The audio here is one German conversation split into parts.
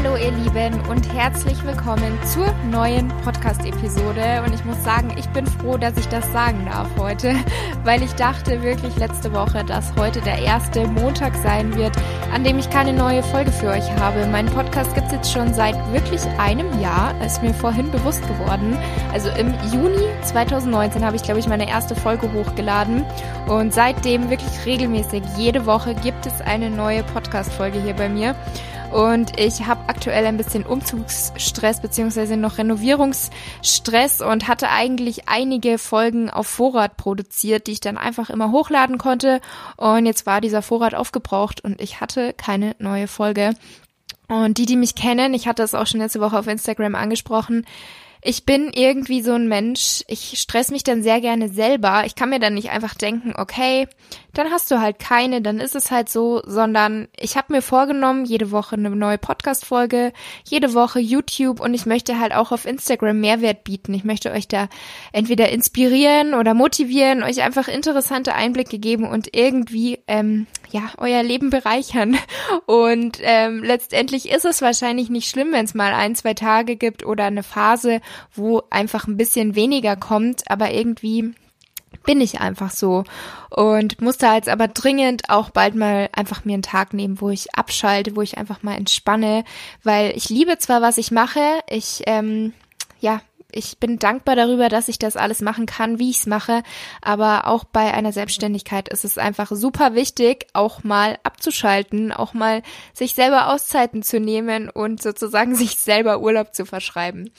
Hallo ihr Lieben und herzlich willkommen zur neuen Podcast-Episode. Und ich muss sagen, ich bin froh, dass ich das sagen darf heute, weil ich dachte wirklich letzte Woche, dass heute der erste Montag sein wird, an dem ich keine neue Folge für euch habe. Mein Podcast gibt es jetzt schon seit wirklich einem Jahr, ist mir vorhin bewusst geworden. Also im Juni 2019 habe ich, glaube ich, meine erste Folge hochgeladen. Und seitdem wirklich regelmäßig, jede Woche gibt es eine neue Podcast-Folge hier bei mir. Und ich habe aktuell ein bisschen Umzugsstress beziehungsweise noch Renovierungsstress und hatte eigentlich einige Folgen auf Vorrat produziert, die ich dann einfach immer hochladen konnte. Und jetzt war dieser Vorrat aufgebraucht und ich hatte keine neue Folge. Und die, die mich kennen, ich hatte es auch schon letzte Woche auf Instagram angesprochen, ich bin irgendwie so ein Mensch, ich stress mich dann sehr gerne selber. Ich kann mir dann nicht einfach denken, okay, dann hast du halt keine, dann ist es halt so, sondern ich habe mir vorgenommen, jede Woche eine neue Podcast-Folge, jede Woche YouTube und ich möchte halt auch auf Instagram Mehrwert bieten. Ich möchte euch da entweder inspirieren oder motivieren, euch einfach interessante Einblicke geben und irgendwie ähm, ja euer Leben bereichern. Und ähm, letztendlich ist es wahrscheinlich nicht schlimm, wenn es mal ein, zwei Tage gibt oder eine Phase, wo einfach ein bisschen weniger kommt, aber irgendwie bin ich einfach so und musste jetzt aber dringend auch bald mal einfach mir einen Tag nehmen, wo ich abschalte, wo ich einfach mal entspanne, weil ich liebe zwar, was ich mache, ich ähm, ja ich bin dankbar darüber, dass ich das alles machen kann, wie ich es mache. Aber auch bei einer Selbstständigkeit ist es einfach super wichtig, auch mal abzuschalten, auch mal sich selber Auszeiten zu nehmen und sozusagen sich selber Urlaub zu verschreiben.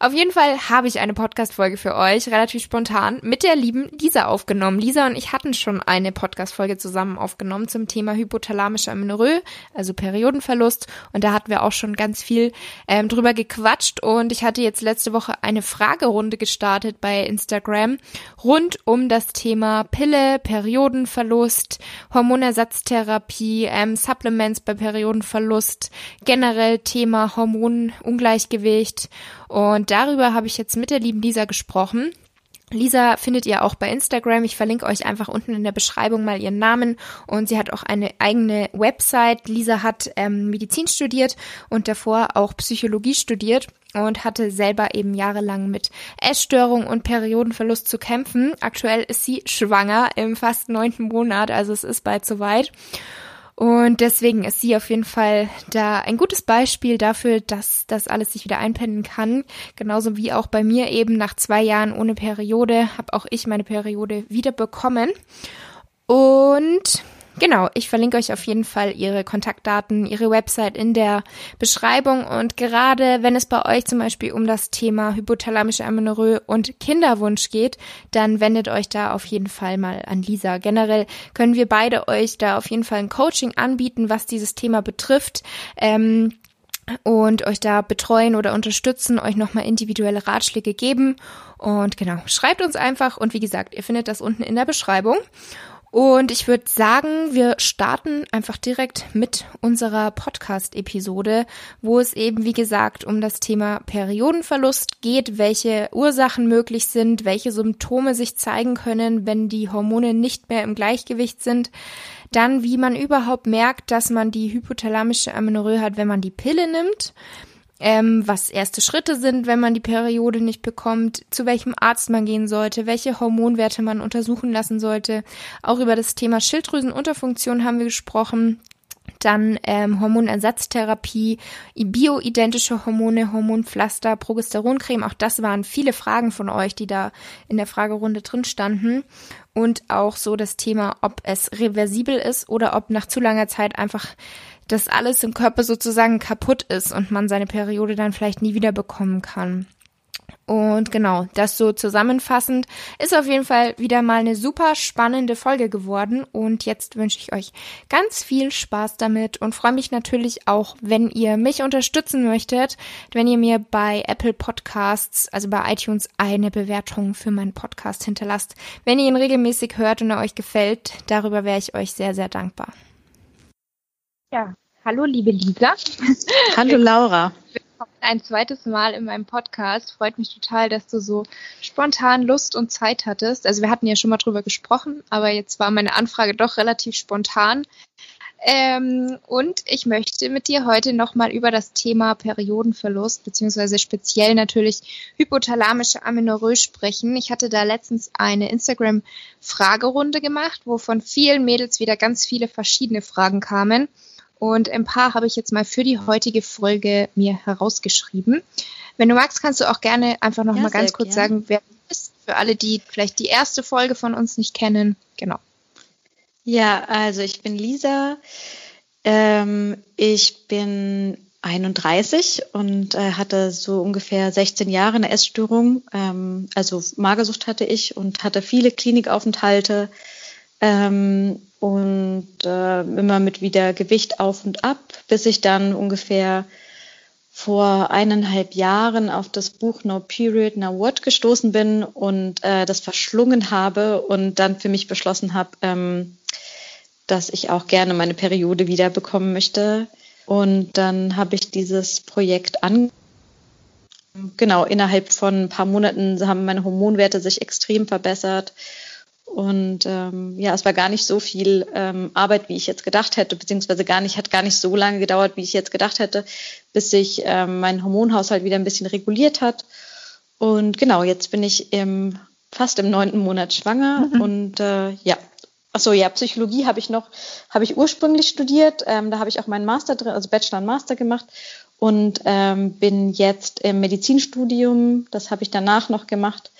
Auf jeden Fall habe ich eine Podcast-Folge für euch, relativ spontan, mit der lieben Lisa aufgenommen. Lisa und ich hatten schon eine Podcast-Folge zusammen aufgenommen zum Thema hypothalamischer Amenorrhoe, also Periodenverlust. Und da hatten wir auch schon ganz viel ähm, drüber gequatscht. Und ich hatte jetzt letzte Woche eine Fragerunde gestartet bei Instagram rund um das Thema Pille, Periodenverlust, Hormonersatztherapie, ähm, Supplements bei Periodenverlust, generell Thema Hormonungleichgewicht und darüber habe ich jetzt mit der lieben Lisa gesprochen. Lisa findet ihr auch bei Instagram. Ich verlinke euch einfach unten in der Beschreibung mal ihren Namen. Und sie hat auch eine eigene Website. Lisa hat ähm, Medizin studiert und davor auch Psychologie studiert und hatte selber eben jahrelang mit Essstörung und Periodenverlust zu kämpfen. Aktuell ist sie schwanger im fast neunten Monat, also es ist bald soweit. Und deswegen ist sie auf jeden Fall da ein gutes Beispiel dafür, dass das alles sich wieder einpendeln kann. Genauso wie auch bei mir eben nach zwei Jahren ohne Periode habe auch ich meine Periode wieder bekommen. Und Genau, ich verlinke euch auf jeden Fall ihre Kontaktdaten, ihre Website in der Beschreibung und gerade wenn es bei euch zum Beispiel um das Thema hypothalamische Amenorrhoe und Kinderwunsch geht, dann wendet euch da auf jeden Fall mal an Lisa. Generell können wir beide euch da auf jeden Fall ein Coaching anbieten, was dieses Thema betrifft. Ähm, und euch da betreuen oder unterstützen, euch nochmal individuelle Ratschläge geben. Und genau, schreibt uns einfach und wie gesagt, ihr findet das unten in der Beschreibung. Und ich würde sagen, wir starten einfach direkt mit unserer Podcast-Episode, wo es eben, wie gesagt, um das Thema Periodenverlust geht, welche Ursachen möglich sind, welche Symptome sich zeigen können, wenn die Hormone nicht mehr im Gleichgewicht sind. Dann, wie man überhaupt merkt, dass man die hypothalamische Amenorrhoe hat, wenn man die Pille nimmt ähm, was erste Schritte sind, wenn man die Periode nicht bekommt, zu welchem Arzt man gehen sollte, welche Hormonwerte man untersuchen lassen sollte. Auch über das Thema Schilddrüsenunterfunktion haben wir gesprochen. Dann ähm, Hormonersatztherapie, bioidentische Hormone, Hormonpflaster, Progesteroncreme. Auch das waren viele Fragen von euch, die da in der Fragerunde drin standen. Und auch so das Thema, ob es reversibel ist oder ob nach zu langer Zeit einfach dass alles im Körper sozusagen kaputt ist und man seine Periode dann vielleicht nie wieder bekommen kann. Und genau, das so zusammenfassend ist auf jeden Fall wieder mal eine super spannende Folge geworden. Und jetzt wünsche ich euch ganz viel Spaß damit und freue mich natürlich auch, wenn ihr mich unterstützen möchtet, wenn ihr mir bei Apple Podcasts, also bei iTunes, eine Bewertung für meinen Podcast hinterlasst. Wenn ihr ihn regelmäßig hört und er euch gefällt, darüber wäre ich euch sehr, sehr dankbar. Ja, hallo liebe Lisa. Hallo Laura. Willkommen ein zweites Mal in meinem Podcast. Freut mich total, dass du so spontan Lust und Zeit hattest. Also wir hatten ja schon mal drüber gesprochen, aber jetzt war meine Anfrage doch relativ spontan. Ähm, und ich möchte mit dir heute nochmal über das Thema Periodenverlust beziehungsweise speziell natürlich hypothalamische Amenorrhoe sprechen. Ich hatte da letztens eine Instagram-Fragerunde gemacht, wo von vielen Mädels wieder ganz viele verschiedene Fragen kamen. Und ein paar habe ich jetzt mal für die heutige Folge mir herausgeschrieben. Wenn du magst, kannst du auch gerne einfach noch ja, mal ganz kurz gern. sagen, wer du bist, für alle, die vielleicht die erste Folge von uns nicht kennen. Genau. Ja, also ich bin Lisa. Ähm, ich bin 31 und äh, hatte so ungefähr 16 Jahre eine Essstörung. Ähm, also Magersucht hatte ich und hatte viele Klinikaufenthalte ähm, und äh, immer mit wieder Gewicht auf und ab, bis ich dann ungefähr vor eineinhalb Jahren auf das Buch No Period, No What gestoßen bin und äh, das verschlungen habe und dann für mich beschlossen habe, ähm, dass ich auch gerne meine Periode wiederbekommen möchte. Und dann habe ich dieses Projekt an. Genau, innerhalb von ein paar Monaten haben meine Hormonwerte sich extrem verbessert. Und ähm, ja, es war gar nicht so viel ähm, Arbeit, wie ich jetzt gedacht hätte, beziehungsweise gar nicht, hat gar nicht so lange gedauert, wie ich jetzt gedacht hätte, bis sich ähm, mein Hormonhaushalt wieder ein bisschen reguliert hat. Und genau, jetzt bin ich im, fast im neunten Monat schwanger mhm. und äh, ja, Achso, ja, Psychologie habe ich noch, habe ich ursprünglich studiert. Ähm, da habe ich auch meinen Master drin, also Bachelor und Master gemacht und ähm, bin jetzt im Medizinstudium, das habe ich danach noch gemacht,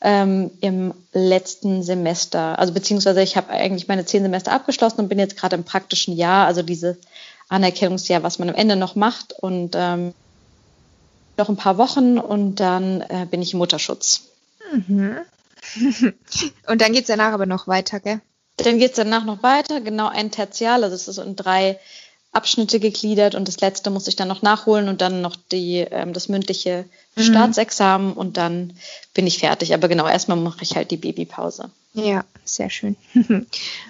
ähm, im letzten Semester. Also beziehungsweise ich habe eigentlich meine zehn Semester abgeschlossen und bin jetzt gerade im praktischen Jahr, also dieses Anerkennungsjahr, was man am Ende noch macht und ähm, noch ein paar Wochen und dann äh, bin ich im Mutterschutz. Mhm. und dann geht es danach aber noch weiter, gell? Dann geht es danach noch weiter, genau ein Tertial, also es ist in drei Abschnitte gegliedert und das letzte muss ich dann noch nachholen und dann noch die, ähm, das mündliche mhm. Staatsexamen und dann bin ich fertig. Aber genau, erstmal mache ich halt die Babypause. Ja, sehr schön.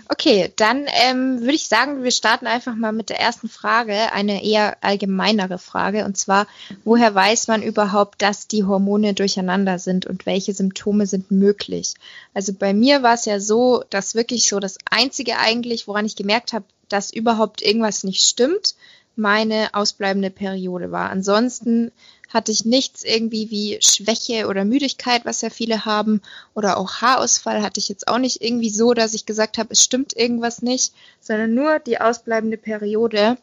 okay, dann ähm, würde ich sagen, wir starten einfach mal mit der ersten Frage, eine eher allgemeinere Frage. Und zwar, woher weiß man überhaupt, dass die Hormone durcheinander sind und welche Symptome sind möglich? Also bei mir war es ja so, dass wirklich so das Einzige eigentlich, woran ich gemerkt habe, dass überhaupt irgendwas nicht stimmt, meine ausbleibende Periode war. Ansonsten hatte ich nichts irgendwie wie Schwäche oder Müdigkeit, was ja viele haben, oder auch Haarausfall hatte ich jetzt auch nicht irgendwie so, dass ich gesagt habe, es stimmt irgendwas nicht, sondern nur die ausbleibende Periode.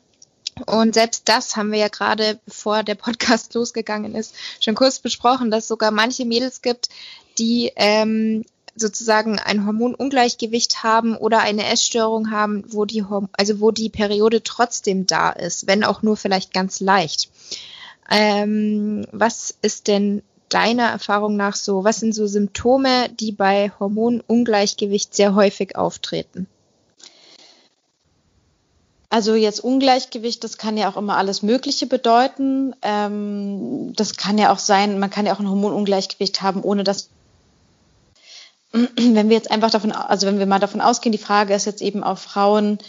Und selbst das haben wir ja gerade, bevor der Podcast losgegangen ist, schon kurz besprochen, dass es sogar manche Mädels gibt, die ähm, sozusagen ein Hormonungleichgewicht haben oder eine Essstörung haben, wo die, also wo die Periode trotzdem da ist, wenn auch nur vielleicht ganz leicht. Ähm, was ist denn deiner Erfahrung nach so, was sind so Symptome, die bei Hormonungleichgewicht sehr häufig auftreten? Also jetzt Ungleichgewicht, das kann ja auch immer alles Mögliche bedeuten. Ähm, das kann ja auch sein, man kann ja auch ein Hormonungleichgewicht haben, ohne dass wenn wir jetzt einfach davon, also wenn wir mal davon ausgehen, die Frage ist jetzt eben auf Frauen,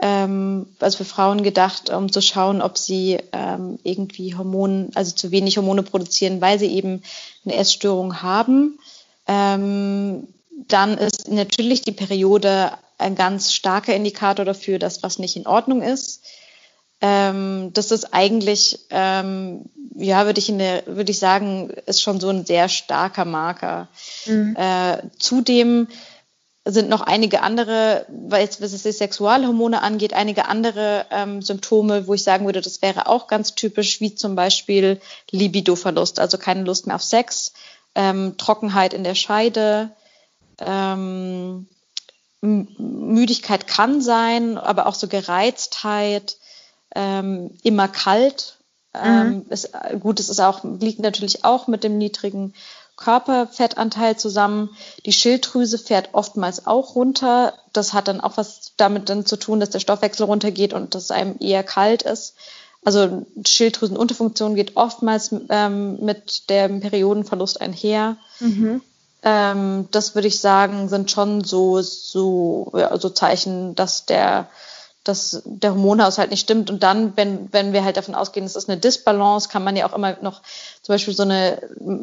ähm, also für Frauen gedacht, um zu schauen, ob sie ähm, irgendwie Hormone, also zu wenig Hormone produzieren, weil sie eben eine Essstörung haben. Ähm, dann ist natürlich die Periode ein ganz starker Indikator dafür, dass was nicht in Ordnung ist. Ähm, das ist eigentlich, ähm, ja, würde ich, in der, würde ich sagen, ist schon so ein sehr starker Marker. Mhm. Äh, zudem sind noch einige andere, weil jetzt, was es die Sexualhormone angeht, einige andere ähm, Symptome, wo ich sagen würde, das wäre auch ganz typisch, wie zum Beispiel Libidoverlust, also keine Lust mehr auf Sex, ähm, Trockenheit in der Scheide, ähm, Müdigkeit kann sein, aber auch so Gereiztheit, ähm, immer kalt. Ähm, mhm. ist, gut, es ist auch, liegt natürlich auch mit dem niedrigen Körperfettanteil zusammen. Die Schilddrüse fährt oftmals auch runter. Das hat dann auch was damit dann zu tun, dass der Stoffwechsel runtergeht und dass einem eher kalt ist. Also Schilddrüsenunterfunktion geht oftmals ähm, mit dem Periodenverlust einher. Mhm. Ähm, das würde ich sagen, sind schon so, so, ja, so Zeichen, dass der dass der Hormonhaushalt nicht stimmt. Und dann, wenn, wenn wir halt davon ausgehen, es ist eine Disbalance, kann man ja auch immer noch zum Beispiel so eine,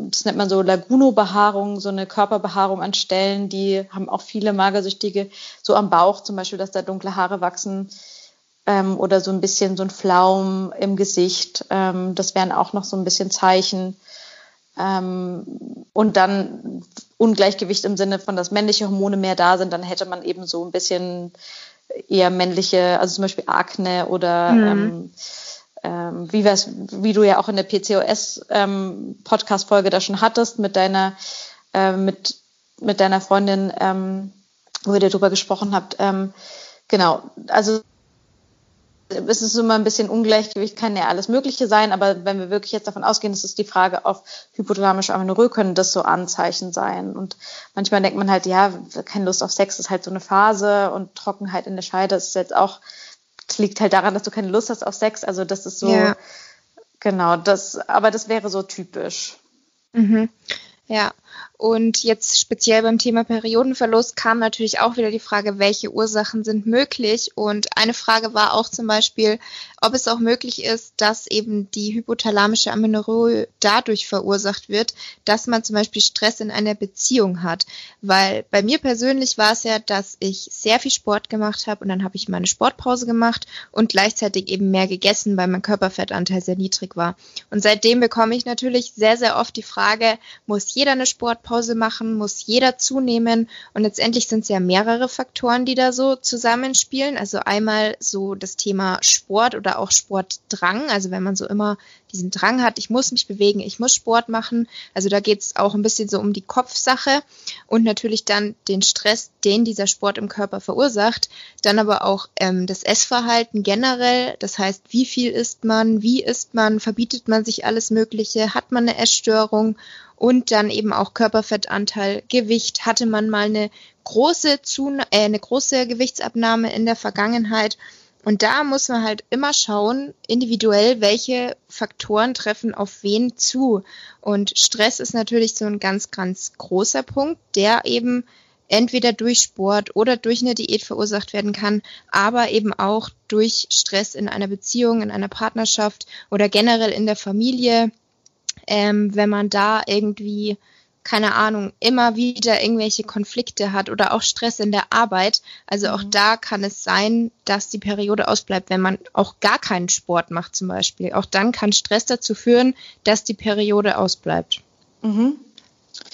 das nennt man so Laguno-Behaarung, so eine Körperbehaarung an Stellen, die haben auch viele Magersüchtige, so am Bauch zum Beispiel, dass da dunkle Haare wachsen. ähm, oder so ein bisschen so ein Flaum im Gesicht. Ähm, das wären auch noch so ein bisschen Zeichen. Ähm, und dann Ungleichgewicht im Sinne von, dass männliche Hormone mehr da sind, dann hätte man eben so ein bisschen eher männliche, also zum Beispiel Akne oder mhm. ähm, ähm, wie, wie du ja auch in der PCOS-Podcast-Folge ähm, da schon hattest mit deiner, äh, mit, mit deiner Freundin, ähm, wo ihr darüber gesprochen habt. Ähm, genau, also es ist immer ein bisschen Ungleichgewicht, kann ja alles Mögliche sein, aber wenn wir wirklich jetzt davon ausgehen, das ist die Frage auf hypothalamische Amenorrhoe, können das so Anzeichen sein. Und manchmal denkt man halt, ja, keine Lust auf Sex ist halt so eine Phase und Trockenheit in der Scheide ist jetzt auch, das liegt halt daran, dass du keine Lust hast auf Sex. Also das ist so, ja. genau, das, aber das wäre so typisch. Mhm. Ja, und jetzt speziell beim Thema Periodenverlust kam natürlich auch wieder die Frage, welche Ursachen sind möglich. Und eine Frage war auch zum Beispiel, ob es auch möglich ist, dass eben die hypothalamische Amenorrhoe dadurch verursacht wird, dass man zum Beispiel Stress in einer Beziehung hat. Weil bei mir persönlich war es ja, dass ich sehr viel Sport gemacht habe und dann habe ich meine Sportpause gemacht und gleichzeitig eben mehr gegessen, weil mein Körperfettanteil sehr niedrig war. Und seitdem bekomme ich natürlich sehr, sehr oft die Frage, muss jeder eine Sportpause machen, muss jeder zunehmen. Und letztendlich sind es ja mehrere Faktoren, die da so zusammenspielen. Also einmal so das Thema Sport oder auch Sportdrang. Also wenn man so immer diesen Drang hat, ich muss mich bewegen, ich muss Sport machen. Also da geht es auch ein bisschen so um die Kopfsache und natürlich dann den Stress, den dieser Sport im Körper verursacht. Dann aber auch ähm, das Essverhalten generell. Das heißt, wie viel isst man, wie isst man, verbietet man sich alles Mögliche, hat man eine Essstörung und dann eben auch Körperfettanteil, Gewicht. Hatte man mal eine große, Zun äh, eine große Gewichtsabnahme in der Vergangenheit? Und da muss man halt immer schauen, individuell, welche Faktoren treffen auf wen zu. Und Stress ist natürlich so ein ganz, ganz großer Punkt, der eben entweder durch Sport oder durch eine Diät verursacht werden kann, aber eben auch durch Stress in einer Beziehung, in einer Partnerschaft oder generell in der Familie, ähm, wenn man da irgendwie, keine Ahnung, immer wieder irgendwelche Konflikte hat oder auch Stress in der Arbeit. Also auch mhm. da kann es sein, dass die Periode ausbleibt, wenn man auch gar keinen Sport macht zum Beispiel. Auch dann kann Stress dazu führen, dass die Periode ausbleibt. Mhm.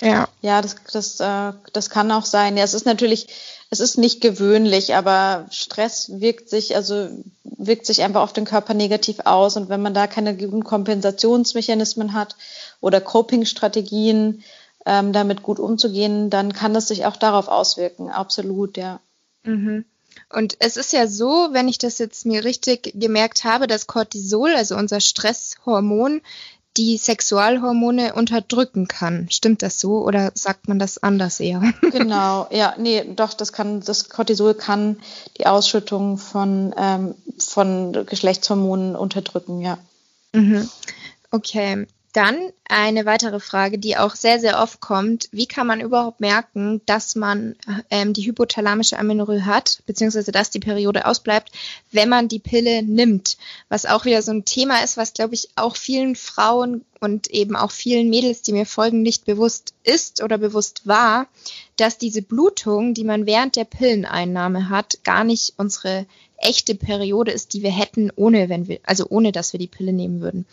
Ja, ja das, das, äh, das kann auch sein. Ja, es ist natürlich, es ist nicht gewöhnlich, aber Stress wirkt sich, also wirkt sich einfach auf den Körper negativ aus. Und wenn man da keine guten Kompensationsmechanismen hat oder Coping-Strategien, ähm, damit gut umzugehen, dann kann das sich auch darauf auswirken. Absolut, ja. Mhm. Und es ist ja so, wenn ich das jetzt mir richtig gemerkt habe, dass Cortisol, also unser Stresshormon, die Sexualhormone unterdrücken kann. Stimmt das so oder sagt man das anders eher? Genau, ja, nee, doch, das kann, das Cortisol kann die Ausschüttung von, ähm, von Geschlechtshormonen unterdrücken, ja. Mhm. Okay. Dann eine weitere Frage, die auch sehr, sehr oft kommt. Wie kann man überhaupt merken, dass man ähm, die hypothalamische Amenorrhoe hat, beziehungsweise dass die Periode ausbleibt, wenn man die Pille nimmt? Was auch wieder so ein Thema ist, was, glaube ich, auch vielen Frauen und eben auch vielen Mädels, die mir folgen, nicht bewusst ist oder bewusst war, dass diese Blutung, die man während der Pilleneinnahme hat, gar nicht unsere echte Periode ist, die wir hätten, ohne wenn wir, also ohne dass wir die Pille nehmen würden.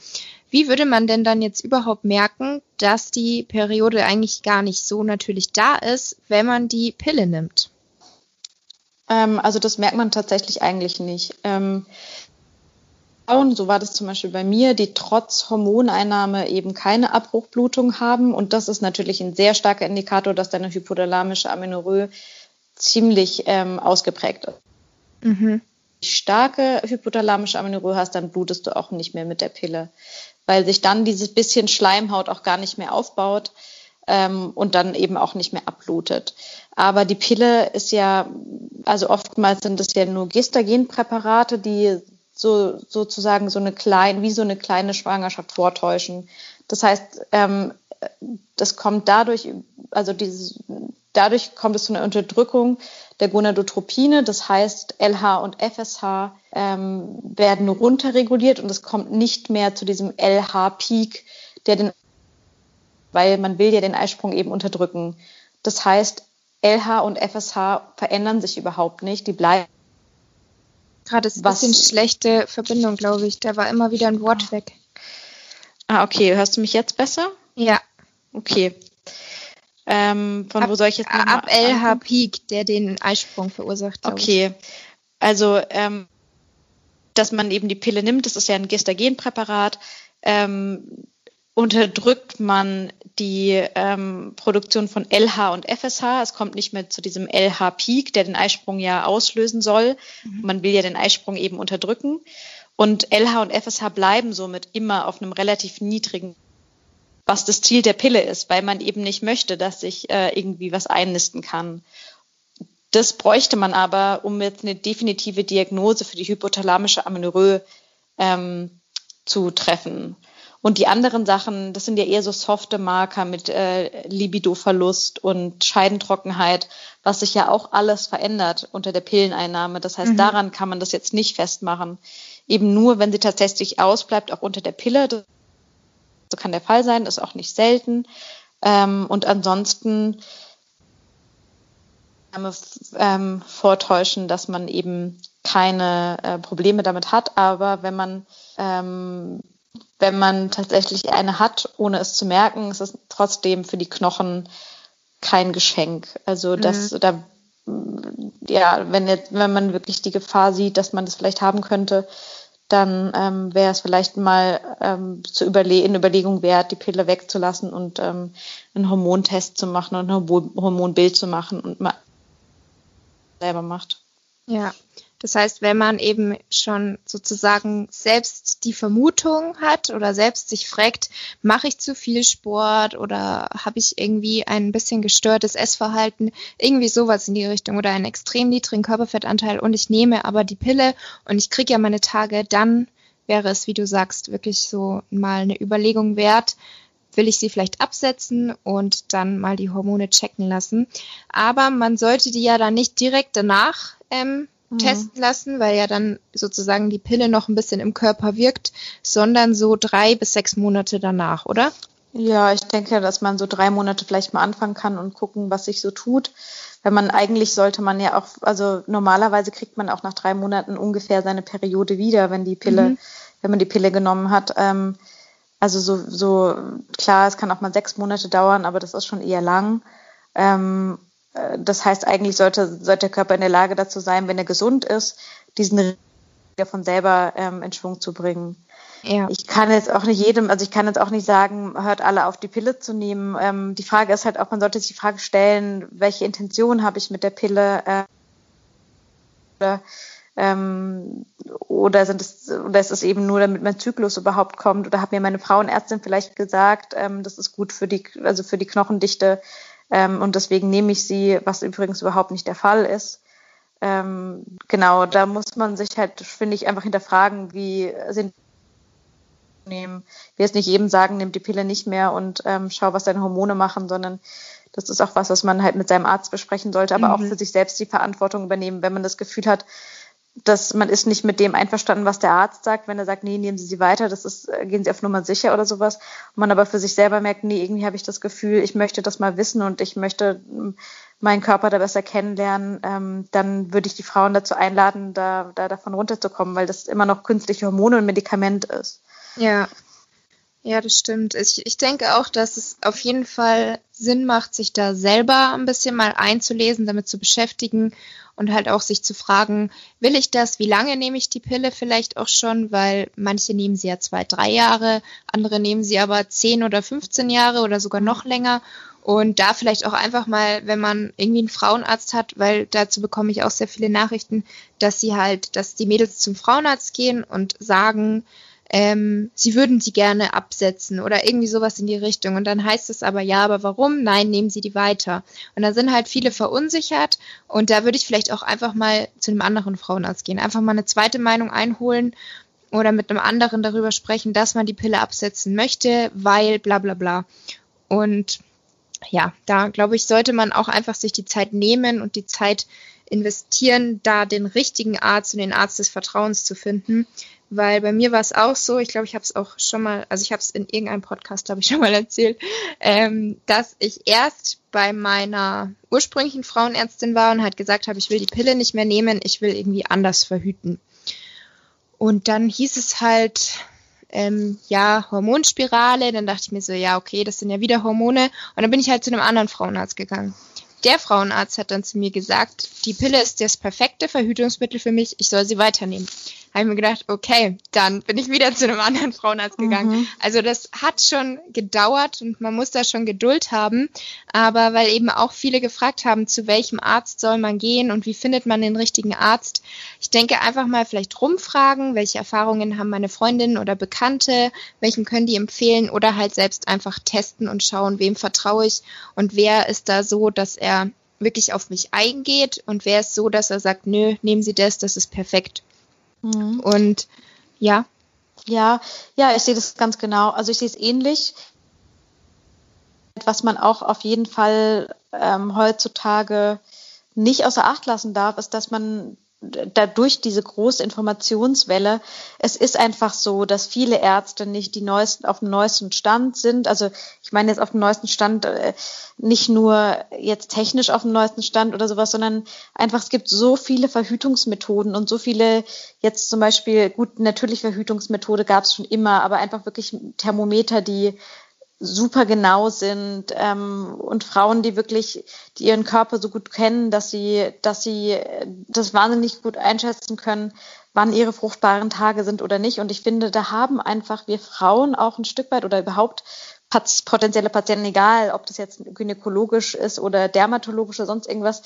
Wie würde man denn dann jetzt überhaupt merken, dass die Periode eigentlich gar nicht so natürlich da ist, wenn man die Pille nimmt? Ähm, also das merkt man tatsächlich eigentlich nicht. Ähm, Frauen, so war das zum Beispiel bei mir, die trotz Hormoneinnahme eben keine Abbruchblutung haben. Und das ist natürlich ein sehr starker Indikator, dass deine hypothalamische Amenorrhoe ziemlich ähm, ausgeprägt ist. Mhm. Starke hypothalamische Amenorrhoe hast, dann blutest du auch nicht mehr mit der Pille weil sich dann dieses bisschen Schleimhaut auch gar nicht mehr aufbaut ähm, und dann eben auch nicht mehr abblutet. Aber die Pille ist ja, also oftmals sind es ja nur Gestagenpräparate, die so sozusagen so eine kleine, wie so eine kleine Schwangerschaft vortäuschen. Das heißt, ähm, das kommt dadurch, also dieses, dadurch kommt es zu einer Unterdrückung der Gonadotropine, das heißt LH und FSH ähm, werden runterreguliert und es kommt nicht mehr zu diesem LH-Peak, der den, weil man will ja den Eisprung eben unterdrücken. Das heißt, LH und FSH verändern sich überhaupt nicht, die bleiben Gerade ist ein bisschen schlechte Verbindung, glaube ich. Da war immer wieder ein Wort weg. Ah, okay. Hörst du mich jetzt besser? Ja. Okay. Ähm, von ab, wo soll ich jetzt Ab LH Peak, der den Eisprung verursacht. Okay. Ich. Also, ähm, dass man eben die Pille nimmt, das ist ja ein Gestagenpräparat. Ähm, unterdrückt man die ähm, Produktion von LH und FSH. Es kommt nicht mehr zu diesem LH-Peak, der den Eisprung ja auslösen soll. Mhm. Man will ja den Eisprung eben unterdrücken. Und LH und FSH bleiben somit immer auf einem relativ niedrigen, was das Ziel der Pille ist, weil man eben nicht möchte, dass sich äh, irgendwie was einnisten kann. Das bräuchte man aber, um jetzt eine definitive Diagnose für die hypothalamische Amenorrhoe ähm, zu treffen. Und die anderen Sachen, das sind ja eher so softe Marker mit äh, Libidoverlust und Scheidentrockenheit, was sich ja auch alles verändert unter der Pilleneinnahme. Das heißt, mhm. daran kann man das jetzt nicht festmachen. Eben nur, wenn sie tatsächlich ausbleibt, auch unter der Pille. Das kann der Fall sein, ist auch nicht selten. Ähm, und ansonsten ähm, vortäuschen, dass man eben keine äh, Probleme damit hat. Aber wenn man ähm, wenn man tatsächlich eine hat, ohne es zu merken, ist es trotzdem für die Knochen kein Geschenk. Also das mhm. da ja, wenn jetzt, wenn man wirklich die Gefahr sieht, dass man das vielleicht haben könnte, dann ähm, wäre es vielleicht mal ähm, zu überle in Überlegung wert, die Pille wegzulassen und ähm, einen Hormontest zu machen und ein Hormonbild zu machen und mal selber macht. Ja, das heißt, wenn man eben schon sozusagen selbst die Vermutung hat oder selbst sich fragt, mache ich zu viel Sport oder habe ich irgendwie ein bisschen gestörtes Essverhalten, irgendwie sowas in die Richtung oder einen extrem niedrigen Körperfettanteil und ich nehme aber die Pille und ich kriege ja meine Tage, dann wäre es, wie du sagst, wirklich so mal eine Überlegung wert, will ich sie vielleicht absetzen und dann mal die Hormone checken lassen. Aber man sollte die ja dann nicht direkt danach ähm, mhm. testen lassen, weil ja dann sozusagen die Pille noch ein bisschen im Körper wirkt, sondern so drei bis sechs Monate danach, oder? Ja, ich denke, dass man so drei Monate vielleicht mal anfangen kann und gucken, was sich so tut. Wenn man eigentlich sollte man ja auch, also normalerweise kriegt man auch nach drei Monaten ungefähr seine Periode wieder, wenn die Pille, mhm. wenn man die Pille genommen hat. Ähm, also so, so klar, es kann auch mal sechs Monate dauern, aber das ist schon eher lang. Ähm, äh, das heißt, eigentlich sollte, sollte der Körper in der Lage dazu sein, wenn er gesund ist, diesen wieder von selber ähm, in Schwung zu bringen. Ja. Ich kann jetzt auch nicht jedem, also ich kann jetzt auch nicht sagen, hört alle auf, die Pille zu nehmen. Ähm, die Frage ist halt auch, man sollte sich die Frage stellen, welche Intention habe ich mit der Pille? Äh, oder, ähm, oder sind es, oder ist es eben nur, damit mein Zyklus überhaupt kommt? Oder hat mir meine Frauenärztin vielleicht gesagt, ähm, das ist gut für die, also für die Knochendichte ähm, und deswegen nehme ich sie, was übrigens überhaupt nicht der Fall ist. Ähm, genau, da muss man sich halt, finde ich, einfach hinterfragen, wie sind nehmen. Will jetzt nicht jedem sagen, nimm die Pille nicht mehr und ähm, schau, was deine Hormone machen, sondern das ist auch was, was man halt mit seinem Arzt besprechen sollte, aber mhm. auch für sich selbst die Verantwortung übernehmen, wenn man das Gefühl hat, dass man ist nicht mit dem einverstanden, was der Arzt sagt, wenn er sagt, nee, nehmen Sie sie weiter, das ist, gehen Sie auf Nummer sicher oder sowas. Und man aber für sich selber merkt, nee, irgendwie habe ich das Gefühl, ich möchte das mal wissen und ich möchte hm, meinen Körper da besser kennenlernen, ähm, dann würde ich die Frauen dazu einladen, da, da davon runterzukommen, weil das immer noch künstliche Hormone und Medikament ist. Ja. Ja, das stimmt. Ich, ich denke auch, dass es auf jeden Fall Sinn macht, sich da selber ein bisschen mal einzulesen, damit zu beschäftigen und halt auch sich zu fragen, will ich das, wie lange nehme ich die Pille vielleicht auch schon, weil manche nehmen sie ja zwei, drei Jahre, andere nehmen sie aber zehn oder 15 Jahre oder sogar noch länger. Und da vielleicht auch einfach mal, wenn man irgendwie einen Frauenarzt hat, weil dazu bekomme ich auch sehr viele Nachrichten, dass sie halt, dass die Mädels zum Frauenarzt gehen und sagen, ähm, sie würden sie gerne absetzen oder irgendwie sowas in die Richtung. Und dann heißt es aber, ja, aber warum? Nein, nehmen Sie die weiter. Und da sind halt viele verunsichert und da würde ich vielleicht auch einfach mal zu einem anderen Frauenarzt gehen, einfach mal eine zweite Meinung einholen oder mit einem anderen darüber sprechen, dass man die Pille absetzen möchte, weil bla bla bla. Und ja, da glaube ich, sollte man auch einfach sich die Zeit nehmen und die Zeit investieren, da den richtigen Arzt und den Arzt des Vertrauens zu finden. Weil bei mir war es auch so, ich glaube, ich habe es auch schon mal, also ich habe es in irgendeinem Podcast, habe ich schon mal erzählt, ähm, dass ich erst bei meiner ursprünglichen Frauenärztin war und halt gesagt habe, ich will die Pille nicht mehr nehmen, ich will irgendwie anders verhüten. Und dann hieß es halt, ähm, ja, Hormonspirale. Dann dachte ich mir so, ja, okay, das sind ja wieder Hormone. Und dann bin ich halt zu einem anderen Frauenarzt gegangen. Der Frauenarzt hat dann zu mir gesagt, die Pille ist das perfekte Verhütungsmittel für mich, ich soll sie weiternehmen habe ich mir gedacht, okay, dann bin ich wieder zu einem anderen Frauenarzt gegangen. Mhm. Also das hat schon gedauert und man muss da schon Geduld haben. Aber weil eben auch viele gefragt haben, zu welchem Arzt soll man gehen und wie findet man den richtigen Arzt. Ich denke einfach mal vielleicht rumfragen, welche Erfahrungen haben meine Freundinnen oder Bekannte, welchen können die empfehlen oder halt selbst einfach testen und schauen, wem vertraue ich und wer ist da so, dass er wirklich auf mich eingeht und wer ist so, dass er sagt, nö, nehmen Sie das, das ist perfekt. Mhm. Und ja. Ja, ja, ich sehe das ganz genau. Also ich sehe es ähnlich. Was man auch auf jeden Fall ähm, heutzutage nicht außer Acht lassen darf, ist, dass man dadurch diese große Informationswelle, es ist einfach so, dass viele Ärzte nicht die neuesten, auf dem neuesten Stand sind. Also ich meine jetzt auf dem neuesten Stand, äh, nicht nur jetzt technisch auf dem neuesten Stand oder sowas, sondern einfach, es gibt so viele Verhütungsmethoden und so viele, jetzt zum Beispiel, gut, natürlich Verhütungsmethode gab es schon immer, aber einfach wirklich Thermometer, die super genau sind ähm, und Frauen, die wirklich, die ihren Körper so gut kennen, dass sie, dass sie das wahnsinnig gut einschätzen können, wann ihre fruchtbaren Tage sind oder nicht. Und ich finde, da haben einfach wir Frauen auch ein Stück weit oder überhaupt potenzielle Patienten, egal ob das jetzt gynäkologisch ist oder dermatologisch oder sonst irgendwas,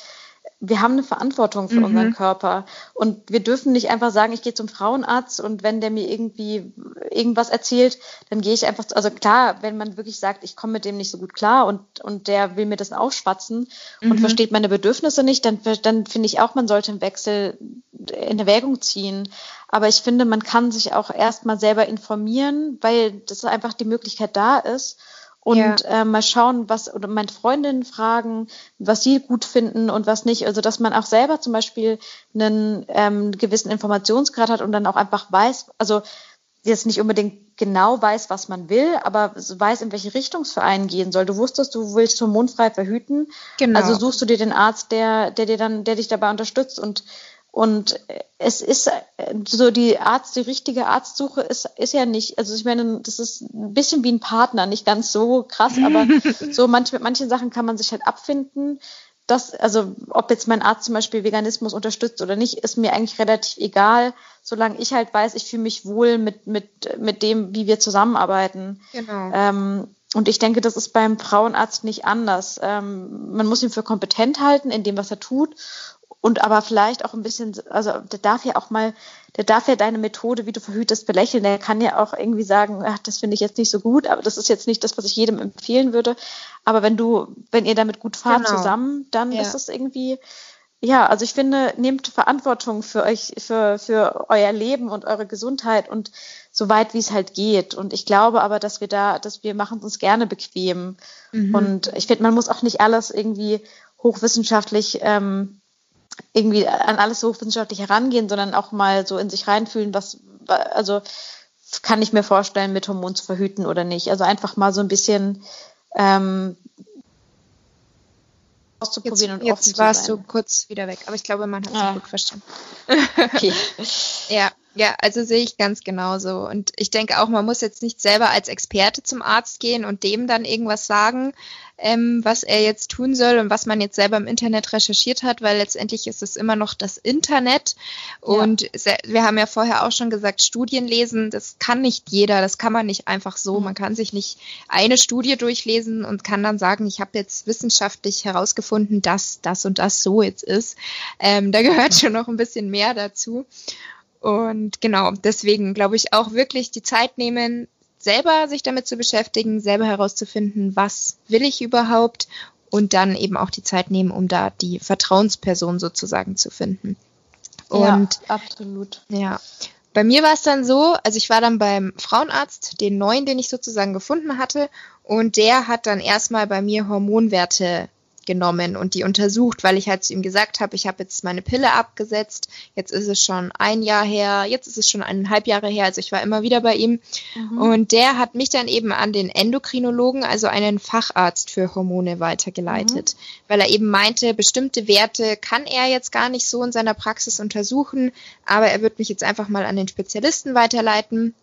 wir haben eine Verantwortung für mhm. unseren Körper und wir dürfen nicht einfach sagen, ich gehe zum Frauenarzt und wenn der mir irgendwie irgendwas erzählt, dann gehe ich einfach, also klar, wenn man wirklich sagt, ich komme mit dem nicht so gut klar und, und der will mir das aufschwatzen mhm. und versteht meine Bedürfnisse nicht, dann, dann finde ich auch, man sollte einen Wechsel in Erwägung ziehen. Aber ich finde, man kann sich auch erstmal selber informieren, weil das einfach die Möglichkeit da ist und ja. äh, mal schauen, was oder meine Freundinnen fragen, was sie gut finden und was nicht. Also dass man auch selber zum Beispiel einen ähm, gewissen Informationsgrad hat und dann auch einfach weiß, also jetzt nicht unbedingt genau weiß, was man will, aber weiß, in welche Richtung es für einen gehen soll. Du wusstest, du willst hormonfrei verhüten. Genau. Also suchst du dir den Arzt, der, der dir dann, der dich dabei unterstützt und und es ist so die Arzt, die richtige Arztsuche ist, ist ja nicht, also ich meine, das ist ein bisschen wie ein Partner, nicht ganz so krass, aber so manch, mit manchen Sachen kann man sich halt abfinden. Das, also ob jetzt mein Arzt zum Beispiel Veganismus unterstützt oder nicht, ist mir eigentlich relativ egal, solange ich halt weiß, ich fühle mich wohl mit, mit, mit dem, wie wir zusammenarbeiten. Genau. Ähm, und ich denke, das ist beim Frauenarzt nicht anders. Ähm, man muss ihn für kompetent halten in dem, was er tut und aber vielleicht auch ein bisschen, also der darf ja auch mal, der darf ja deine Methode, wie du verhütest, belächeln. Der kann ja auch irgendwie sagen, ach, das finde ich jetzt nicht so gut, aber das ist jetzt nicht das, was ich jedem empfehlen würde. Aber wenn du, wenn ihr damit gut fahrt genau. zusammen, dann ja. ist es irgendwie, ja, also ich finde, nehmt Verantwortung für euch, für, für euer Leben und eure Gesundheit und so weit, wie es halt geht. Und ich glaube aber, dass wir da, dass wir machen uns gerne bequem. Mhm. Und ich finde, man muss auch nicht alles irgendwie hochwissenschaftlich ähm, irgendwie an alles so wissenschaftlich herangehen, sondern auch mal so in sich reinfühlen, was, also kann ich mir vorstellen, mit Hormon zu verhüten oder nicht. Also einfach mal so ein bisschen ähm, auszuprobieren jetzt, und offen jetzt warst du kurz wieder weg, aber ich glaube, man hat es ah. gut verstanden. Okay. ja, ja, also sehe ich ganz genauso. Und ich denke auch, man muss jetzt nicht selber als Experte zum Arzt gehen und dem dann irgendwas sagen, ähm, was er jetzt tun soll und was man jetzt selber im Internet recherchiert hat, weil letztendlich ist es immer noch das Internet. Und ja. wir haben ja vorher auch schon gesagt, Studien lesen, das kann nicht jeder, das kann man nicht einfach so. Mhm. Man kann sich nicht eine Studie durchlesen und kann dann sagen, ich habe jetzt wissenschaftlich herausgefunden, dass das und das so jetzt ist. Ähm, da gehört schon noch ein bisschen mehr dazu. Und genau, deswegen glaube ich auch wirklich die Zeit nehmen, selber sich damit zu beschäftigen, selber herauszufinden, was will ich überhaupt und dann eben auch die Zeit nehmen, um da die Vertrauensperson sozusagen zu finden. Und ja, absolut. Ja. Bei mir war es dann so, also ich war dann beim Frauenarzt, den neuen, den ich sozusagen gefunden hatte, und der hat dann erstmal bei mir Hormonwerte genommen und die untersucht, weil ich halt zu ihm gesagt habe, ich habe jetzt meine Pille abgesetzt, jetzt ist es schon ein Jahr her, jetzt ist es schon eineinhalb Jahre her, also ich war immer wieder bei ihm mhm. und der hat mich dann eben an den Endokrinologen, also einen Facharzt für Hormone weitergeleitet, mhm. weil er eben meinte, bestimmte Werte kann er jetzt gar nicht so in seiner Praxis untersuchen, aber er wird mich jetzt einfach mal an den Spezialisten weiterleiten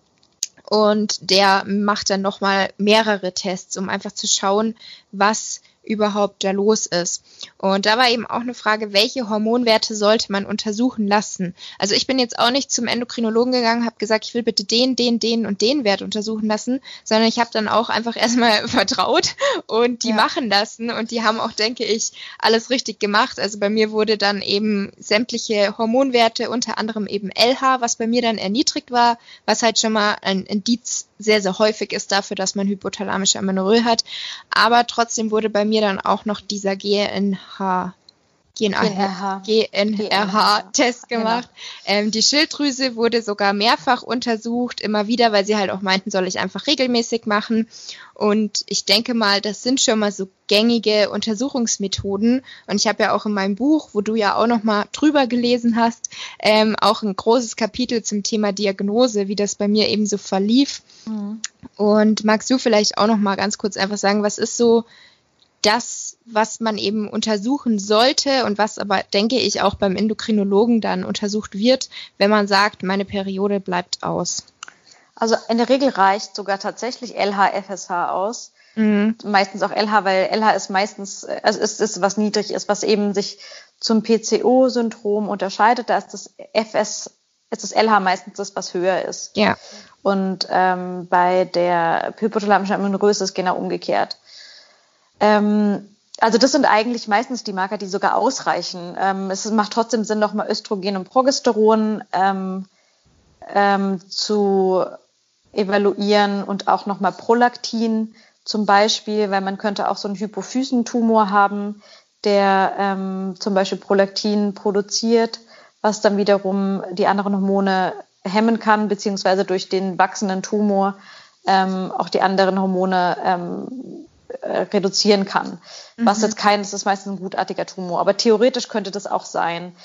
und der macht dann nochmal mehrere Tests, um einfach zu schauen, was überhaupt da los ist. Und da war eben auch eine Frage, welche Hormonwerte sollte man untersuchen lassen? Also ich bin jetzt auch nicht zum Endokrinologen gegangen, habe gesagt, ich will bitte den, den, den und den Wert untersuchen lassen, sondern ich habe dann auch einfach erstmal vertraut und die ja. machen lassen und die haben auch, denke ich, alles richtig gemacht. Also bei mir wurde dann eben sämtliche Hormonwerte, unter anderem eben LH, was bei mir dann erniedrigt war, was halt schon mal ein Indiz sehr, sehr häufig ist dafür, dass man hypothalamische Amenorrhoe hat. Aber trotzdem wurde bei mir dann auch noch dieser GNH GNRH-Test genau. gemacht. Genau. Ähm, die Schilddrüse wurde sogar mehrfach untersucht, immer wieder, weil sie halt auch meinten, soll ich einfach regelmäßig machen. Und ich denke mal, das sind schon mal so gängige Untersuchungsmethoden. Und ich habe ja auch in meinem Buch, wo du ja auch noch mal drüber gelesen hast, ähm, auch ein großes Kapitel zum Thema Diagnose, wie das bei mir eben so verlief. Mhm. Und magst du vielleicht auch noch mal ganz kurz einfach sagen, was ist so das, was man eben untersuchen sollte und was aber, denke ich, auch beim Endokrinologen dann untersucht wird, wenn man sagt, meine Periode bleibt aus. Also in der Regel reicht sogar tatsächlich LH, FSH aus. Mhm. Meistens auch LH, weil LH ist meistens, also ist, ist was niedrig ist, was eben sich zum PCO-Syndrom unterscheidet. Da ist das FS, ist das LH meistens das, was höher ist. Ja. Und ähm, bei der hypothalamischen Amenorrhoe ist es genau umgekehrt. Ähm, also das sind eigentlich meistens die Marker, die sogar ausreichen. Ähm, es macht trotzdem Sinn, nochmal Östrogen und Progesteron ähm, ähm, zu evaluieren und auch nochmal Prolaktin zum Beispiel, weil man könnte auch so einen Hypophysentumor haben, der ähm, zum Beispiel Prolaktin produziert, was dann wiederum die anderen Hormone hemmen kann, beziehungsweise durch den wachsenden Tumor ähm, auch die anderen Hormone ähm, äh, reduzieren kann. Mhm. Was jetzt kein, das ist meistens ein gutartiger Tumor, aber theoretisch könnte das auch sein.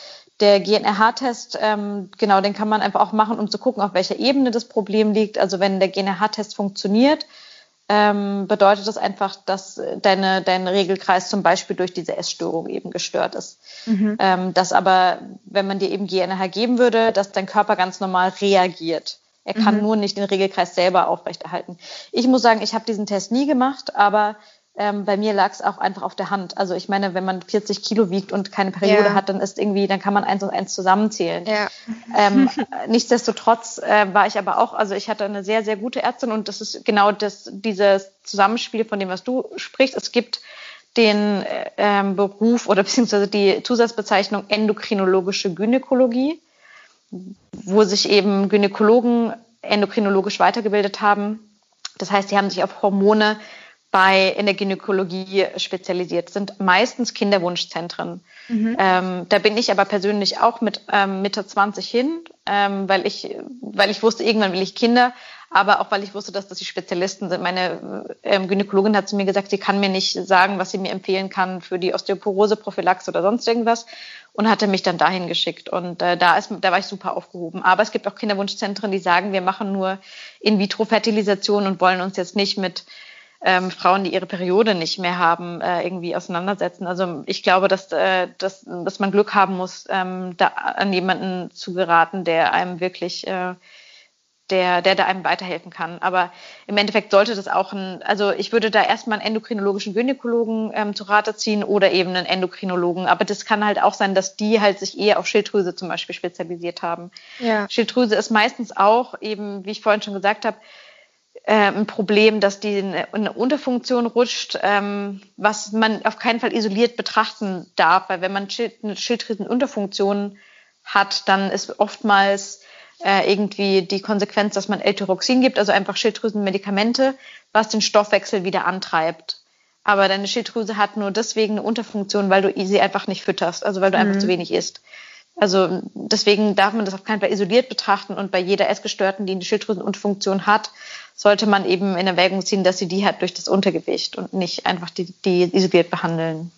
Der GNRH-Test, ähm, genau, den kann man einfach auch machen, um zu gucken, auf welcher Ebene das Problem liegt. Also wenn der GNRH-Test funktioniert, ähm, bedeutet das einfach, dass deine, dein Regelkreis zum Beispiel durch diese Essstörung eben gestört ist. Mhm. Ähm, dass aber, wenn man dir eben GNRH geben würde, dass dein Körper ganz normal reagiert. Er kann mhm. nur nicht den Regelkreis selber aufrechterhalten. Ich muss sagen, ich habe diesen Test nie gemacht, aber ähm, bei mir lag es auch einfach auf der Hand. Also ich meine, wenn man 40 Kilo wiegt und keine Periode ja. hat, dann ist irgendwie, dann kann man eins und eins zusammenzählen. Ja. Ähm, nichtsdestotrotz äh, war ich aber auch, also ich hatte eine sehr, sehr gute Ärztin und das ist genau das, dieses Zusammenspiel von dem, was du sprichst. Es gibt den ähm, Beruf oder beziehungsweise die Zusatzbezeichnung endokrinologische Gynäkologie wo sich eben Gynäkologen endokrinologisch weitergebildet haben. Das heißt, sie haben sich auf Hormone bei in der Gynäkologie spezialisiert, sind meistens Kinderwunschzentren. Mhm. Ähm, da bin ich aber persönlich auch mit ähm, Mitte 20 hin, ähm, weil ich, weil ich wusste, irgendwann will ich Kinder, aber auch weil ich wusste, dass das die Spezialisten sind. Meine ähm, Gynäkologin hat zu mir gesagt, sie kann mir nicht sagen, was sie mir empfehlen kann für die Osteoporose-Prophylaxe oder sonst irgendwas und hatte mich dann dahin geschickt. Und äh, da, ist, da war ich super aufgehoben. Aber es gibt auch Kinderwunschzentren, die sagen, wir machen nur In-vitro-Fertilisation und wollen uns jetzt nicht mit ähm, Frauen, die ihre Periode nicht mehr haben, äh, irgendwie auseinandersetzen. Also ich glaube, dass, äh, dass, dass man Glück haben muss, ähm, da an jemanden zu geraten, der einem wirklich äh, der, der da einem weiterhelfen kann. Aber im Endeffekt sollte das auch ein, also ich würde da erstmal einen endokrinologischen Gynäkologen ähm, zu Rate ziehen oder eben einen Endokrinologen. Aber das kann halt auch sein, dass die halt sich eher auf Schilddrüse zum Beispiel spezialisiert haben. Ja. Schilddrüse ist meistens auch eben, wie ich vorhin schon gesagt habe, äh, ein Problem, dass die in eine Unterfunktion rutscht, ähm, was man auf keinen Fall isoliert betrachten darf, weil wenn man eine Schilddrüsenunterfunktion hat, dann ist oftmals äh, irgendwie die Konsequenz, dass man L-Tyroxin gibt, also einfach Schilddrüsenmedikamente, was den Stoffwechsel wieder antreibt. Aber deine Schilddrüse hat nur deswegen eine Unterfunktion, weil du sie einfach nicht fütterst, also weil du mhm. einfach zu wenig isst. Also deswegen darf man das auf keinen Fall isoliert betrachten und bei jeder Essgestörten, die eine Schilddrüsenunterfunktion hat, sollte man eben in Erwägung ziehen, dass sie die hat durch das Untergewicht und nicht einfach die, die isoliert behandeln.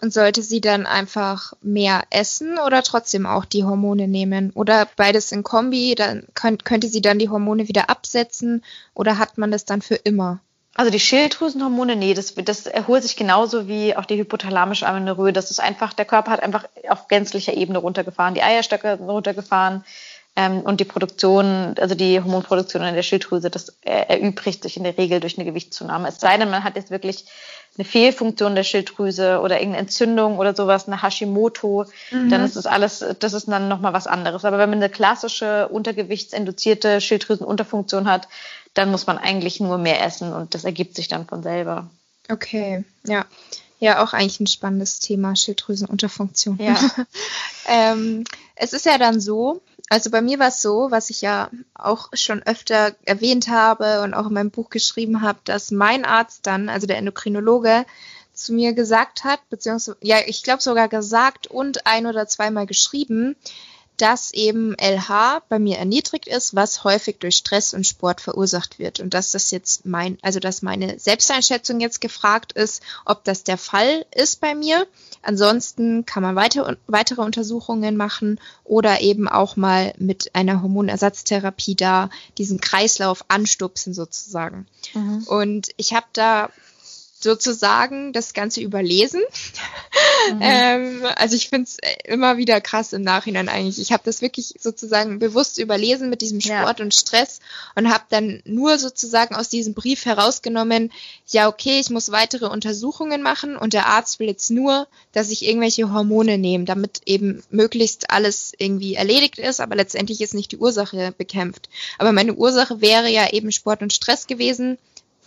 Und sollte sie dann einfach mehr essen oder trotzdem auch die Hormone nehmen? Oder beides in Kombi, dann könnt, könnte sie dann die Hormone wieder absetzen oder hat man das dann für immer? Also die Schilddrüsenhormone, nee, das, das erholt sich genauso wie auch die hypothalamische Amenorrhoe. Das ist einfach, der Körper hat einfach auf gänzlicher Ebene runtergefahren, die Eierstöcke runtergefahren ähm, und die Produktion, also die Hormonproduktion in der Schilddrüse, das erübrigt sich in der Regel durch eine Gewichtszunahme. Es sei denn, man hat jetzt wirklich eine Fehlfunktion der Schilddrüse oder irgendeine Entzündung oder sowas, eine Hashimoto, mhm. dann ist das alles, das ist dann nochmal was anderes. Aber wenn man eine klassische untergewichtsinduzierte Schilddrüsenunterfunktion hat, dann muss man eigentlich nur mehr essen und das ergibt sich dann von selber. Okay, ja. Ja, auch eigentlich ein spannendes Thema, Schilddrüsenunterfunktion. Ja. ähm, es ist ja dann so, also bei mir war es so, was ich ja auch schon öfter erwähnt habe und auch in meinem Buch geschrieben habe, dass mein Arzt dann, also der Endokrinologe, zu mir gesagt hat, beziehungsweise, ja, ich glaube sogar gesagt und ein oder zweimal geschrieben, dass eben LH bei mir erniedrigt ist, was häufig durch Stress und Sport verursacht wird. Und dass das jetzt mein, also dass meine Selbsteinschätzung jetzt gefragt ist, ob das der Fall ist bei mir. Ansonsten kann man weiter, weitere Untersuchungen machen oder eben auch mal mit einer Hormonersatztherapie da diesen Kreislauf anstupsen sozusagen. Mhm. Und ich habe da sozusagen das Ganze überlesen. Mhm. ähm, also ich finde es immer wieder krass im Nachhinein eigentlich. Ich habe das wirklich sozusagen bewusst überlesen mit diesem Sport ja. und Stress und habe dann nur sozusagen aus diesem Brief herausgenommen, ja okay, ich muss weitere Untersuchungen machen und der Arzt will jetzt nur, dass ich irgendwelche Hormone nehme, damit eben möglichst alles irgendwie erledigt ist, aber letztendlich ist nicht die Ursache bekämpft. Aber meine Ursache wäre ja eben Sport und Stress gewesen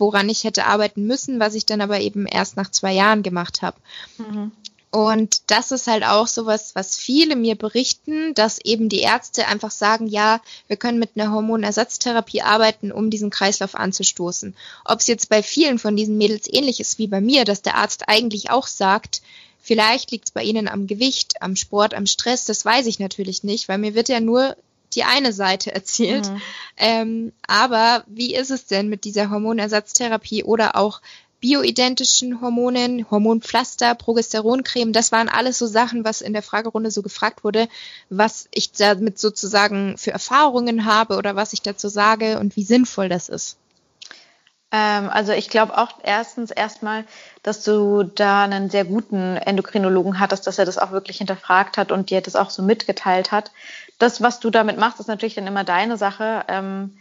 woran ich hätte arbeiten müssen, was ich dann aber eben erst nach zwei Jahren gemacht habe. Mhm. Und das ist halt auch sowas, was viele mir berichten, dass eben die Ärzte einfach sagen, ja, wir können mit einer Hormonersatztherapie arbeiten, um diesen Kreislauf anzustoßen. Ob es jetzt bei vielen von diesen Mädels ähnlich ist wie bei mir, dass der Arzt eigentlich auch sagt, vielleicht liegt es bei ihnen am Gewicht, am Sport, am Stress, das weiß ich natürlich nicht, weil mir wird ja nur die eine Seite erzählt. Mhm. Ähm, aber wie ist es denn mit dieser Hormonersatztherapie oder auch bioidentischen Hormonen, Hormonpflaster, Progesteroncreme, das waren alles so Sachen, was in der Fragerunde so gefragt wurde, was ich damit sozusagen für Erfahrungen habe oder was ich dazu sage und wie sinnvoll das ist. Ähm, also ich glaube auch erstens erstmal, dass du da einen sehr guten Endokrinologen hattest, dass er das auch wirklich hinterfragt hat und dir das auch so mitgeteilt hat das, was du damit machst, ist natürlich dann immer deine Sache. Ähm,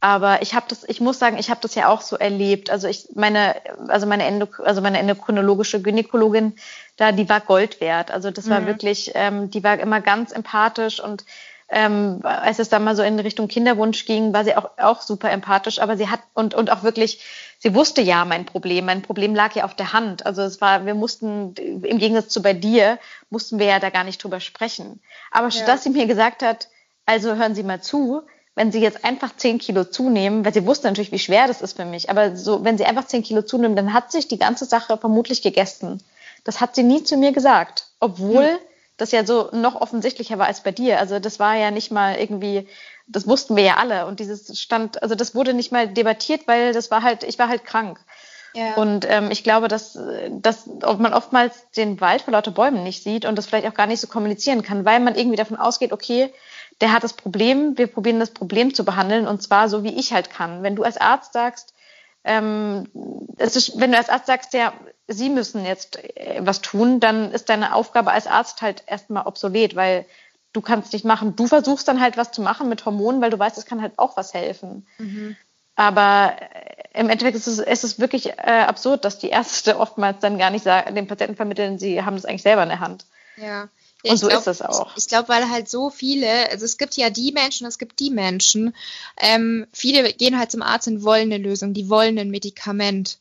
aber ich habe das, ich muss sagen, ich habe das ja auch so erlebt. Also ich meine, also meine Endok also meine endokrinologische Gynäkologin, da die war Gold wert. Also das war mhm. wirklich, ähm, die war immer ganz empathisch und ähm, als es dann mal so in Richtung Kinderwunsch ging, war sie auch, auch super empathisch, aber sie hat und, und auch wirklich, sie wusste ja mein Problem. Mein Problem lag ja auf der Hand. Also es war, wir mussten, im Gegensatz zu bei dir, mussten wir ja da gar nicht drüber sprechen. Aber statt ja. dass sie mir gesagt hat, also hören Sie mal zu, wenn Sie jetzt einfach zehn Kilo zunehmen, weil sie wusste natürlich, wie schwer das ist für mich, aber so, wenn Sie einfach zehn Kilo zunehmen, dann hat sich die ganze Sache vermutlich gegessen. Das hat sie nie zu mir gesagt, obwohl hm das ja so noch offensichtlicher war als bei dir. Also das war ja nicht mal irgendwie, das wussten wir ja alle. Und dieses stand, also das wurde nicht mal debattiert, weil das war halt, ich war halt krank. Ja. Und ähm, ich glaube, dass, dass man oftmals den Wald vor lauter Bäumen nicht sieht und das vielleicht auch gar nicht so kommunizieren kann, weil man irgendwie davon ausgeht, okay, der hat das Problem, wir probieren das Problem zu behandeln und zwar so, wie ich halt kann. Wenn du als Arzt sagst, ähm, es ist, wenn du als Arzt sagst, ja, Sie müssen jetzt äh, was tun, dann ist deine Aufgabe als Arzt halt erstmal obsolet, weil du kannst nicht machen. Du versuchst dann halt was zu machen mit Hormonen, weil du weißt, es kann halt auch was helfen. Mhm. Aber äh, im Endeffekt ist es, ist es wirklich äh, absurd, dass die Ärzte oftmals dann gar nicht sagen, den Patienten vermitteln, sie haben das eigentlich selber in der Hand. Ja. Ja, und so glaub, ist es auch. Ich, ich glaube, weil halt so viele, also es gibt ja die Menschen, es gibt die Menschen. Ähm, viele gehen halt zum Arzt und wollen eine Lösung, die wollen ein Medikament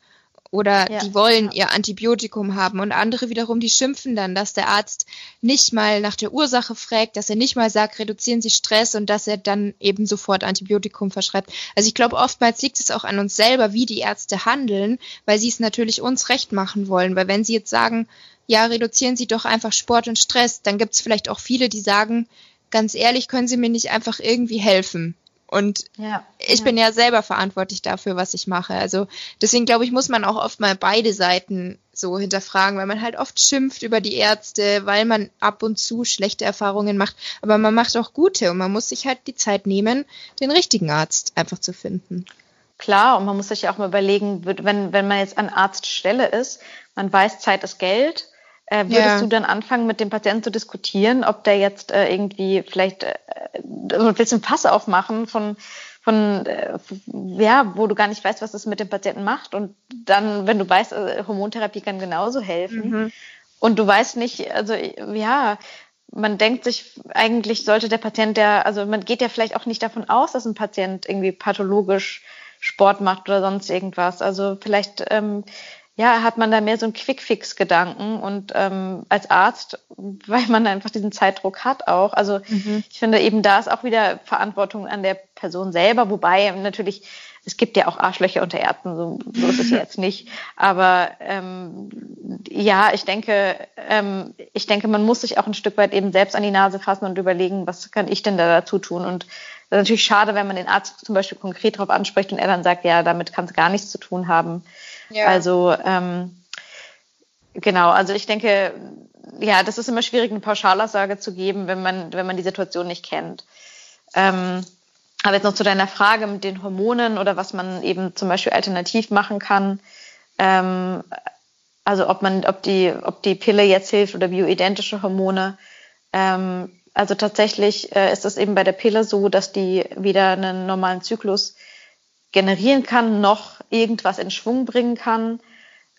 oder ja, die wollen ja. ihr Antibiotikum haben und andere wiederum, die schimpfen dann, dass der Arzt nicht mal nach der Ursache fragt, dass er nicht mal sagt, reduzieren Sie Stress und dass er dann eben sofort Antibiotikum verschreibt. Also ich glaube, oftmals liegt es auch an uns selber, wie die Ärzte handeln, weil sie es natürlich uns recht machen wollen, weil wenn sie jetzt sagen, ja, reduzieren Sie doch einfach Sport und Stress, dann gibt es vielleicht auch viele, die sagen, ganz ehrlich, können Sie mir nicht einfach irgendwie helfen? Und ja, ich ja. bin ja selber verantwortlich dafür, was ich mache. Also deswegen glaube ich, muss man auch oft mal beide Seiten so hinterfragen, weil man halt oft schimpft über die Ärzte, weil man ab und zu schlechte Erfahrungen macht. Aber man macht auch gute und man muss sich halt die Zeit nehmen, den richtigen Arzt einfach zu finden. Klar, und man muss sich ja auch mal überlegen, wenn, wenn man jetzt an Arztstelle ist, man weiß, Zeit ist Geld, äh, würdest ja. du dann anfangen, mit dem Patienten zu diskutieren, ob der jetzt äh, irgendwie vielleicht äh, ein bisschen Pass aufmachen von, von äh, ja, wo du gar nicht weißt, was es mit dem Patienten macht. Und dann, wenn du weißt, äh, Hormontherapie kann genauso helfen. Mhm. Und du weißt nicht, also ja, man denkt sich, eigentlich sollte der Patient, der, also man geht ja vielleicht auch nicht davon aus, dass ein Patient irgendwie pathologisch Sport macht oder sonst irgendwas. Also vielleicht ähm, ja, hat man da mehr so einen Quick-Fix-Gedanken und ähm, als Arzt, weil man einfach diesen Zeitdruck hat auch. Also mhm. ich finde eben da ist auch wieder Verantwortung an der Person selber, wobei natürlich es gibt ja auch Arschlöcher unter Ärzten, so, so ist es jetzt nicht. Aber ähm, ja, ich denke, ähm, ich denke, man muss sich auch ein Stück weit eben selbst an die Nase fassen und überlegen, was kann ich denn da dazu tun? Und das ist natürlich schade, wenn man den Arzt zum Beispiel konkret darauf anspricht und er dann sagt, ja, damit kann es gar nichts zu tun haben. Ja. Also ähm, genau, also ich denke, ja, das ist immer schwierig, eine Pauschalaussage zu geben, wenn man, wenn man die Situation nicht kennt. Ähm, aber jetzt noch zu deiner Frage mit den Hormonen oder was man eben zum Beispiel alternativ machen kann. Ähm, also ob man, ob die, ob die Pille jetzt hilft oder bioidentische Hormone. Ähm, also tatsächlich äh, ist es eben bei der Pille so, dass die wieder einen normalen Zyklus generieren kann, noch irgendwas in Schwung bringen kann,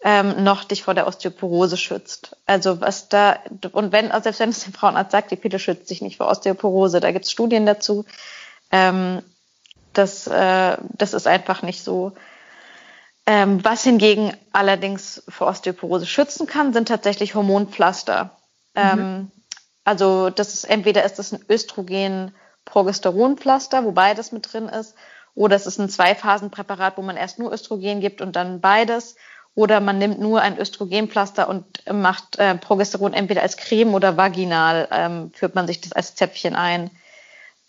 ähm, noch dich vor der Osteoporose schützt. Also was da, und wenn, also selbst wenn es der Frauenarzt sagt, die Pille schützt sich nicht vor Osteoporose, da gibt es Studien dazu. Ähm, das, äh, das ist einfach nicht so. Ähm, was hingegen allerdings vor Osteoporose schützen kann, sind tatsächlich Hormonpflaster. Mhm. Ähm, also das ist entweder ist das ein Östrogen-Progesteronpflaster, wo beides mit drin ist, oder es ist ein Zweiphasenpräparat, wo man erst nur Östrogen gibt und dann beides. Oder man nimmt nur ein Östrogenpflaster und macht äh, Progesteron entweder als Creme oder vaginal, ähm, führt man sich das als Zäpfchen ein.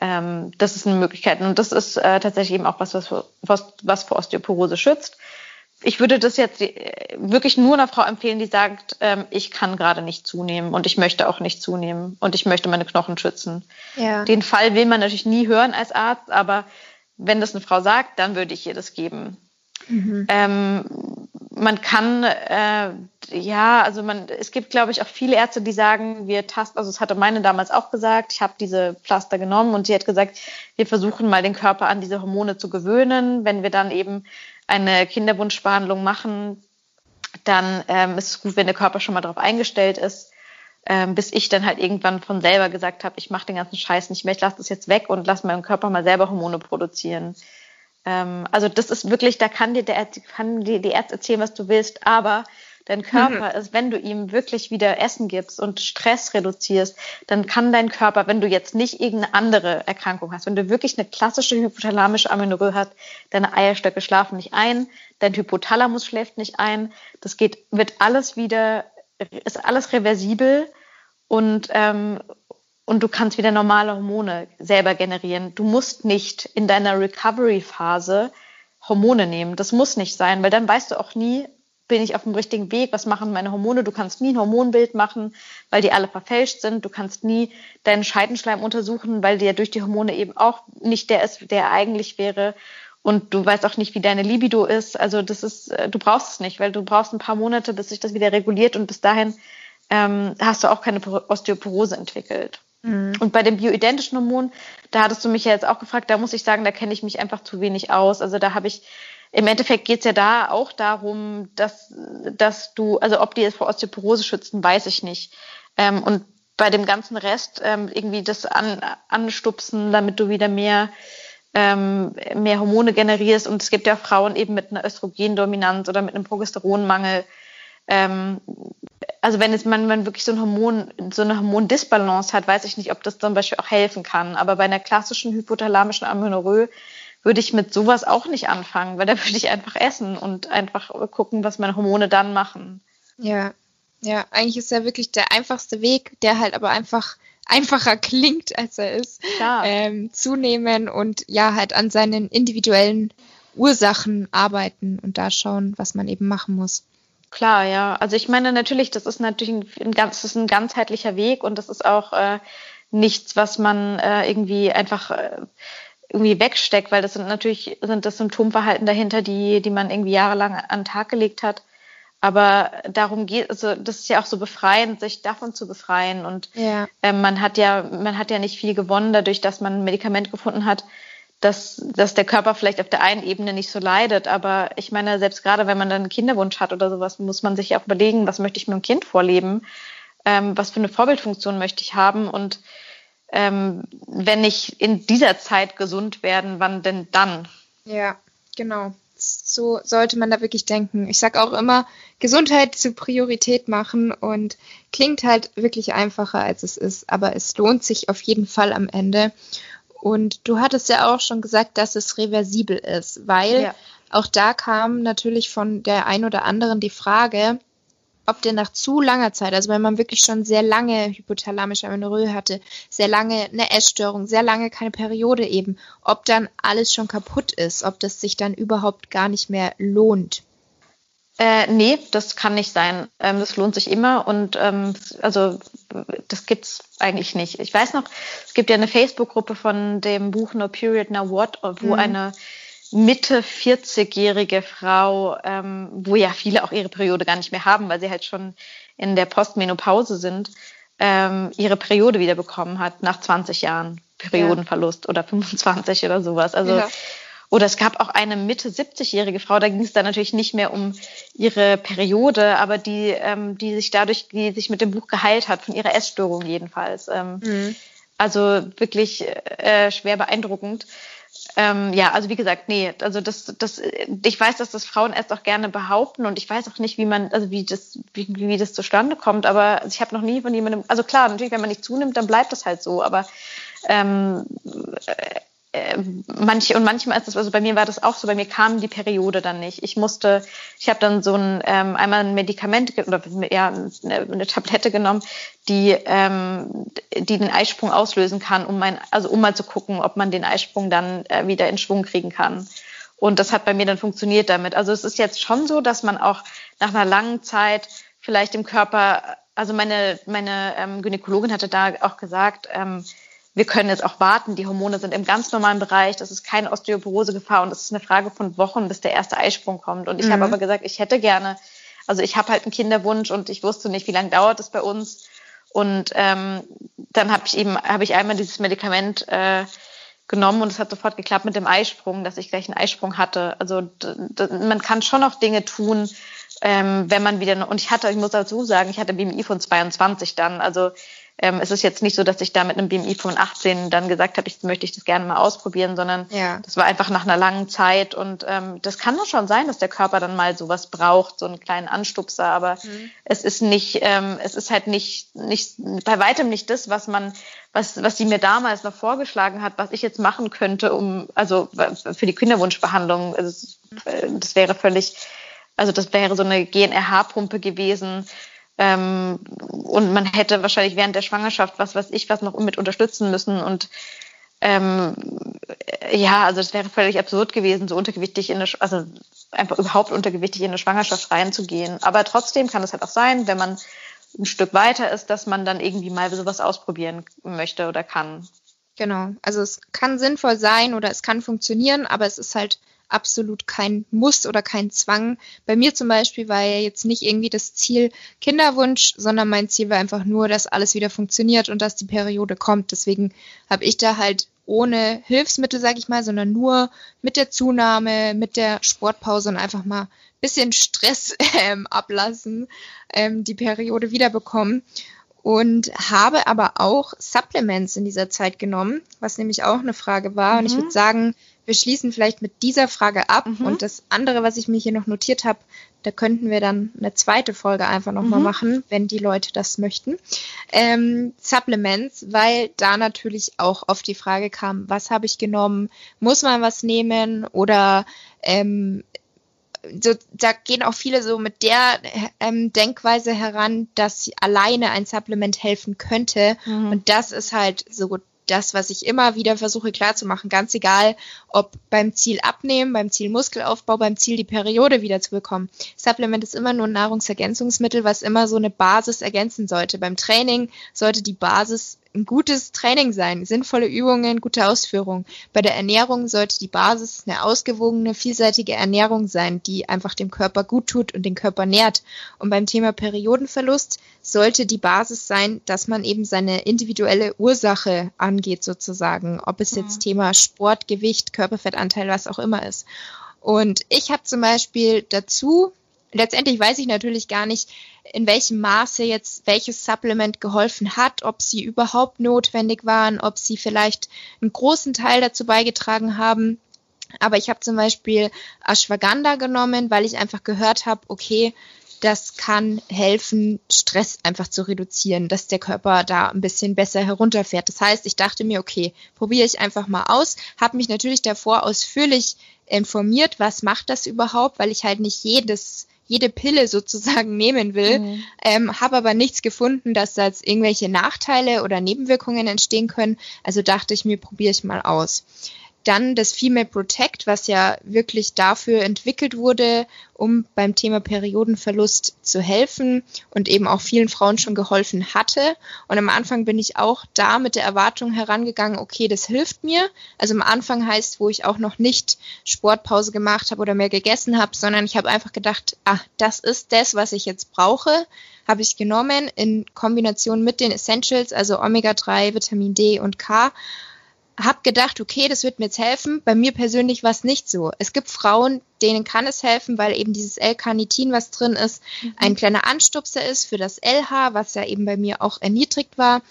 Ähm, das ist eine Möglichkeit. Und das ist äh, tatsächlich eben auch was, was, was, was vor Osteoporose schützt. Ich würde das jetzt äh, wirklich nur einer Frau empfehlen, die sagt, ähm, ich kann gerade nicht zunehmen und ich möchte auch nicht zunehmen und ich möchte meine Knochen schützen. Ja. Den Fall will man natürlich nie hören als Arzt, aber wenn das eine Frau sagt, dann würde ich ihr das geben. Mhm. Ähm, man kann, äh, ja, also man, es gibt, glaube ich, auch viele Ärzte, die sagen, wir tasten, also es hatte meine damals auch gesagt, ich habe diese Pflaster genommen und sie hat gesagt, wir versuchen mal den Körper an diese Hormone zu gewöhnen. Wenn wir dann eben eine Kinderwunschbehandlung machen, dann ähm, ist es gut, wenn der Körper schon mal darauf eingestellt ist ähm, bis ich dann halt irgendwann von selber gesagt habe, ich mache den ganzen Scheiß nicht mehr, ich lasse das jetzt weg und lasse meinem Körper mal selber Hormone produzieren. Ähm, also das ist wirklich, da kann dir der kann dir die Ärzte erzählen, was du willst, aber dein Körper mhm. ist, wenn du ihm wirklich wieder Essen gibst und Stress reduzierst, dann kann dein Körper, wenn du jetzt nicht irgendeine andere Erkrankung hast, wenn du wirklich eine klassische hypothalamische Amenorrhoe hast, deine Eierstöcke schlafen nicht ein, dein Hypothalamus schläft nicht ein, das geht, wird alles wieder ist alles reversibel und, ähm, und du kannst wieder normale Hormone selber generieren. Du musst nicht in deiner Recovery-Phase Hormone nehmen. Das muss nicht sein, weil dann weißt du auch nie, bin ich auf dem richtigen Weg, was machen meine Hormone? Du kannst nie ein Hormonbild machen, weil die alle verfälscht sind. Du kannst nie deinen Scheidenschleim untersuchen, weil der durch die Hormone eben auch nicht der ist, der eigentlich wäre und du weißt auch nicht, wie deine Libido ist. Also das ist, äh, du brauchst es nicht, weil du brauchst ein paar Monate, bis sich das wieder reguliert und bis dahin ähm, hast du auch keine Osteoporose entwickelt. Mhm. Und bei dem bioidentischen Hormon, da hattest du mich ja jetzt auch gefragt, da muss ich sagen, da kenne ich mich einfach zu wenig aus. Also da habe ich, im Endeffekt geht es ja da auch darum, dass, dass du, also ob die jetzt vor Osteoporose schützen, weiß ich nicht. Ähm, und bei dem ganzen Rest ähm, irgendwie das an, anstupsen, damit du wieder mehr ähm, mehr Hormone generierst. Und es gibt ja Frauen eben mit einer Östrogendominanz oder mit einem Progesteronmangel. Ähm, also wenn es man, man wirklich so ein Hormon, so eine Hormondisbalance hat, weiß ich nicht, ob das zum Beispiel auch helfen kann. Aber bei einer klassischen hypothalamischen Amenorrhoe würde ich mit sowas auch nicht anfangen, weil da würde ich einfach essen und einfach gucken, was meine Hormone dann machen. Ja, ja, eigentlich ist ja wirklich der einfachste Weg, der halt aber einfach einfacher klingt, als er ist, ähm, zunehmen und ja, halt an seinen individuellen Ursachen arbeiten und da schauen, was man eben machen muss. Klar, ja. Also ich meine natürlich, das ist natürlich ein, ganz, das ist ein ganzheitlicher Weg und das ist auch äh, nichts, was man äh, irgendwie einfach äh, irgendwie wegsteckt, weil das sind natürlich sind das Symptomverhalten dahinter, die die man irgendwie jahrelang an den Tag gelegt hat. Aber darum geht, also das ist ja auch so befreiend, sich davon zu befreien. Und ja. ähm, man hat ja, man hat ja nicht viel gewonnen dadurch, dass man ein Medikament gefunden hat, dass, dass der Körper vielleicht auf der einen Ebene nicht so leidet. Aber ich meine, selbst gerade wenn man dann einen Kinderwunsch hat oder sowas, muss man sich ja auch überlegen, was möchte ich mit dem Kind vorleben? Ähm, was für eine Vorbildfunktion möchte ich haben? Und ähm, wenn ich in dieser Zeit gesund werden, wann denn dann? Ja, genau so sollte man da wirklich denken. Ich sage auch immer, Gesundheit zur Priorität machen und klingt halt wirklich einfacher, als es ist, aber es lohnt sich auf jeden Fall am Ende. Und du hattest ja auch schon gesagt, dass es reversibel ist, weil ja. auch da kam natürlich von der ein oder anderen die Frage, ob der nach zu langer Zeit, also wenn man wirklich schon sehr lange hypothalamische Amenorrhoe hatte, sehr lange eine Essstörung, sehr lange keine Periode eben, ob dann alles schon kaputt ist, ob das sich dann überhaupt gar nicht mehr lohnt. Äh, nee, das kann nicht sein. Ähm, das lohnt sich immer und ähm, also das gibt's eigentlich nicht. Ich weiß noch, es gibt ja eine Facebook-Gruppe von dem Buch No Period Now What, wo mhm. eine Mitte 40-jährige Frau, ähm, wo ja viele auch ihre Periode gar nicht mehr haben, weil sie halt schon in der Postmenopause sind, ähm, ihre Periode wieder bekommen hat nach 20 Jahren Periodenverlust ja. oder 25 oder sowas. Also ja. oder es gab auch eine Mitte 70-jährige Frau, da ging es dann natürlich nicht mehr um ihre Periode, aber die, ähm, die sich dadurch, die sich mit dem Buch geheilt hat, von ihrer Essstörung jedenfalls. Ähm, mhm. Also wirklich äh, schwer beeindruckend. Ähm, ja, also wie gesagt, nee, also das, das, ich weiß, dass das Frauen erst auch gerne behaupten und ich weiß auch nicht, wie man, also wie das, wie, wie das zustande kommt, aber ich habe noch nie von jemandem, also klar, natürlich, wenn man nicht zunimmt, dann bleibt das halt so, aber ähm, äh, manche und manchmal ist das, also bei mir war das auch so, bei mir kam die Periode dann nicht. Ich musste, ich habe dann so ein ähm, einmal ein Medikament oder ja eine, eine Tablette genommen, die ähm, die den Eisprung auslösen kann, um mein, also um mal zu gucken, ob man den Eisprung dann äh, wieder in Schwung kriegen kann. Und das hat bei mir dann funktioniert damit. Also es ist jetzt schon so, dass man auch nach einer langen Zeit vielleicht im Körper, also meine meine ähm, Gynäkologin hatte da auch gesagt, ähm, wir können jetzt auch warten. Die Hormone sind im ganz normalen Bereich. Das ist keine Osteoporose-Gefahr und es ist eine Frage von Wochen, bis der erste Eisprung kommt. Und ich mhm. habe aber gesagt, ich hätte gerne, also ich habe halt einen Kinderwunsch und ich wusste nicht, wie lange dauert es bei uns. Und ähm, dann habe ich eben, habe ich einmal dieses Medikament äh, genommen und es hat sofort geklappt mit dem Eisprung, dass ich gleich einen Eisprung hatte. Also man kann schon noch Dinge tun, ähm, wenn man wieder, und ich hatte, ich muss dazu sagen, ich hatte BMI von 22 dann, also ähm, es ist jetzt nicht so, dass ich da mit einem BMI von 18 dann gesagt habe, ich möchte ich das gerne mal ausprobieren, sondern ja. das war einfach nach einer langen Zeit und ähm, das kann doch schon sein, dass der Körper dann mal sowas braucht, so einen kleinen Anstupser, aber mhm. es ist nicht, ähm, es ist halt nicht, nicht, bei weitem nicht das, was man, was, was sie mir damals noch vorgeschlagen hat, was ich jetzt machen könnte, um, also für die Kinderwunschbehandlung, also, das wäre völlig, also das wäre so eine GNRH-Pumpe gewesen, ähm, und man hätte wahrscheinlich während der Schwangerschaft was weiß ich was noch mit unterstützen müssen. Und ähm, ja, also es wäre völlig absurd gewesen, so untergewichtig in eine, also einfach überhaupt untergewichtig in eine Schwangerschaft reinzugehen. Aber trotzdem kann es halt auch sein, wenn man ein Stück weiter ist, dass man dann irgendwie mal sowas ausprobieren möchte oder kann. Genau. Also es kann sinnvoll sein oder es kann funktionieren, aber es ist halt absolut kein Muss oder kein Zwang. Bei mir zum Beispiel war ja jetzt nicht irgendwie das Ziel Kinderwunsch, sondern mein Ziel war einfach nur, dass alles wieder funktioniert und dass die Periode kommt. Deswegen habe ich da halt ohne Hilfsmittel, sage ich mal, sondern nur mit der Zunahme, mit der Sportpause und einfach mal bisschen Stress ähm, ablassen, ähm, die Periode wiederbekommen und habe aber auch Supplements in dieser Zeit genommen, was nämlich auch eine Frage war. Mhm. Und ich würde mhm. sagen, wir schließen vielleicht mit dieser Frage ab. Mhm. Und das andere, was ich mir hier noch notiert habe, da könnten wir dann eine zweite Folge einfach nochmal mhm. machen, wenn die Leute das möchten. Ähm, Supplements, weil da natürlich auch oft die Frage kam, was habe ich genommen? Muss man was nehmen? Oder ähm, so, da gehen auch viele so mit der ähm, Denkweise heran, dass alleine ein Supplement helfen könnte. Mhm. Und das ist halt so das, was ich immer wieder versuche klarzumachen, ganz egal, ob beim Ziel abnehmen, beim Ziel Muskelaufbau, beim Ziel die Periode wieder zu bekommen. Supplement ist immer nur ein Nahrungsergänzungsmittel, was immer so eine Basis ergänzen sollte. Beim Training sollte die Basis ein gutes Training sein, sinnvolle Übungen, gute Ausführung. Bei der Ernährung sollte die Basis eine ausgewogene, vielseitige Ernährung sein, die einfach dem Körper gut tut und den Körper nährt. Und beim Thema Periodenverlust sollte die Basis sein, dass man eben seine individuelle Ursache angeht sozusagen, ob es jetzt Thema Sport, Gewicht, Körperfettanteil, was auch immer ist. Und ich habe zum Beispiel dazu letztendlich weiß ich natürlich gar nicht, in welchem Maße jetzt welches Supplement geholfen hat, ob sie überhaupt notwendig waren, ob sie vielleicht einen großen Teil dazu beigetragen haben. Aber ich habe zum Beispiel Ashwagandha genommen, weil ich einfach gehört habe, okay, das kann helfen, Stress einfach zu reduzieren, dass der Körper da ein bisschen besser herunterfährt. Das heißt, ich dachte mir, okay, probiere ich einfach mal aus, habe mich natürlich davor ausführlich informiert, was macht das überhaupt, weil ich halt nicht jedes jede Pille sozusagen nehmen will, mhm. ähm, habe aber nichts gefunden, dass da jetzt irgendwelche Nachteile oder Nebenwirkungen entstehen können. Also dachte ich mir, probiere ich mal aus. Dann das Female Protect, was ja wirklich dafür entwickelt wurde, um beim Thema Periodenverlust zu helfen und eben auch vielen Frauen schon geholfen hatte. Und am Anfang bin ich auch da mit der Erwartung herangegangen, okay, das hilft mir. Also am Anfang heißt, wo ich auch noch nicht Sportpause gemacht habe oder mehr gegessen habe, sondern ich habe einfach gedacht, ah, das ist das, was ich jetzt brauche habe ich genommen in Kombination mit den Essentials, also Omega-3, Vitamin D und K habe gedacht, okay, das wird mir jetzt helfen. Bei mir persönlich war es nicht so. Es gibt Frauen, denen kann es helfen, weil eben dieses L-Carnitin, was drin ist, mhm. ein kleiner Anstupser ist für das LH, was ja eben bei mir auch erniedrigt war.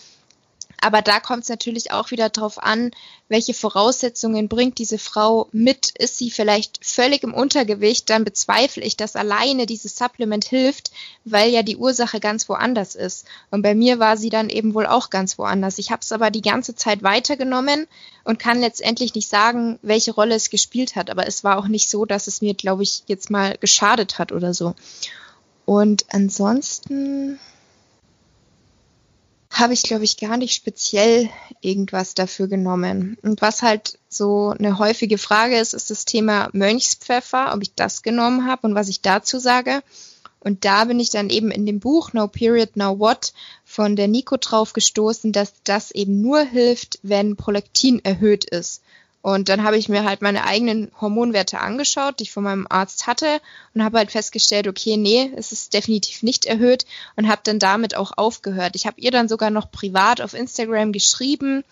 Aber da kommt es natürlich auch wieder darauf an, welche Voraussetzungen bringt diese Frau mit. Ist sie vielleicht völlig im Untergewicht, dann bezweifle ich, dass alleine dieses Supplement hilft, weil ja die Ursache ganz woanders ist. Und bei mir war sie dann eben wohl auch ganz woanders. Ich habe es aber die ganze Zeit weitergenommen und kann letztendlich nicht sagen, welche Rolle es gespielt hat. Aber es war auch nicht so, dass es mir, glaube ich, jetzt mal geschadet hat oder so. Und ansonsten habe ich, glaube ich, gar nicht speziell irgendwas dafür genommen. Und was halt so eine häufige Frage ist, ist das Thema Mönchspfeffer, ob ich das genommen habe und was ich dazu sage. Und da bin ich dann eben in dem Buch No Period, No What von der Nico drauf gestoßen, dass das eben nur hilft, wenn Prolaktin erhöht ist. Und dann habe ich mir halt meine eigenen Hormonwerte angeschaut, die ich von meinem Arzt hatte und habe halt festgestellt, okay, nee, es ist definitiv nicht erhöht und habe dann damit auch aufgehört. Ich habe ihr dann sogar noch privat auf Instagram geschrieben,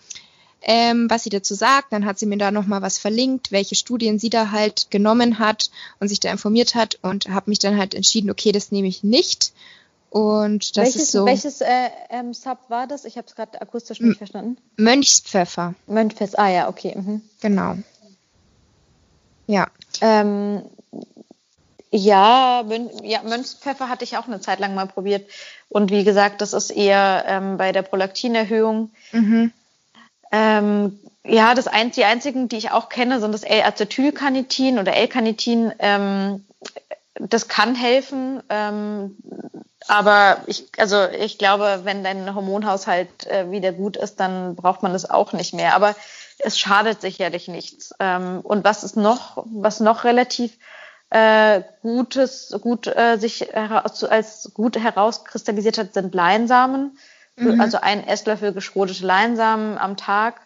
ähm, was sie dazu sagt. Dann hat sie mir da nochmal was verlinkt, welche Studien sie da halt genommen hat und sich da informiert hat und habe mich dann halt entschieden, okay, das nehme ich nicht. Und das welches, ist so. Welches äh, ähm, Sub war das? Ich habe es gerade akustisch nicht verstanden. Mönchspfeffer. Mönchspfeffer, ah ja, okay. Mhm. Genau. Ja. Ähm, ja, Mön ja, Mönchspfeffer hatte ich auch eine Zeit lang mal probiert. Und wie gesagt, das ist eher ähm, bei der Prolaktinerhöhung. Mhm. Ähm, ja, das ein, die einzigen, die ich auch kenne, sind das L-Acetylcarnitin oder L-Carnitin. Ähm, das kann helfen. Ähm, aber ich, also ich glaube, wenn dein Hormonhaushalt äh, wieder gut ist, dann braucht man das auch nicht mehr. Aber es schadet sicherlich nichts. Ähm, und was ist noch, was noch relativ äh, Gutes, gut äh, sich heraus, als gut herauskristallisiert hat, sind Leinsamen. Mhm. Also ein Esslöffel geschrodete Leinsamen am Tag.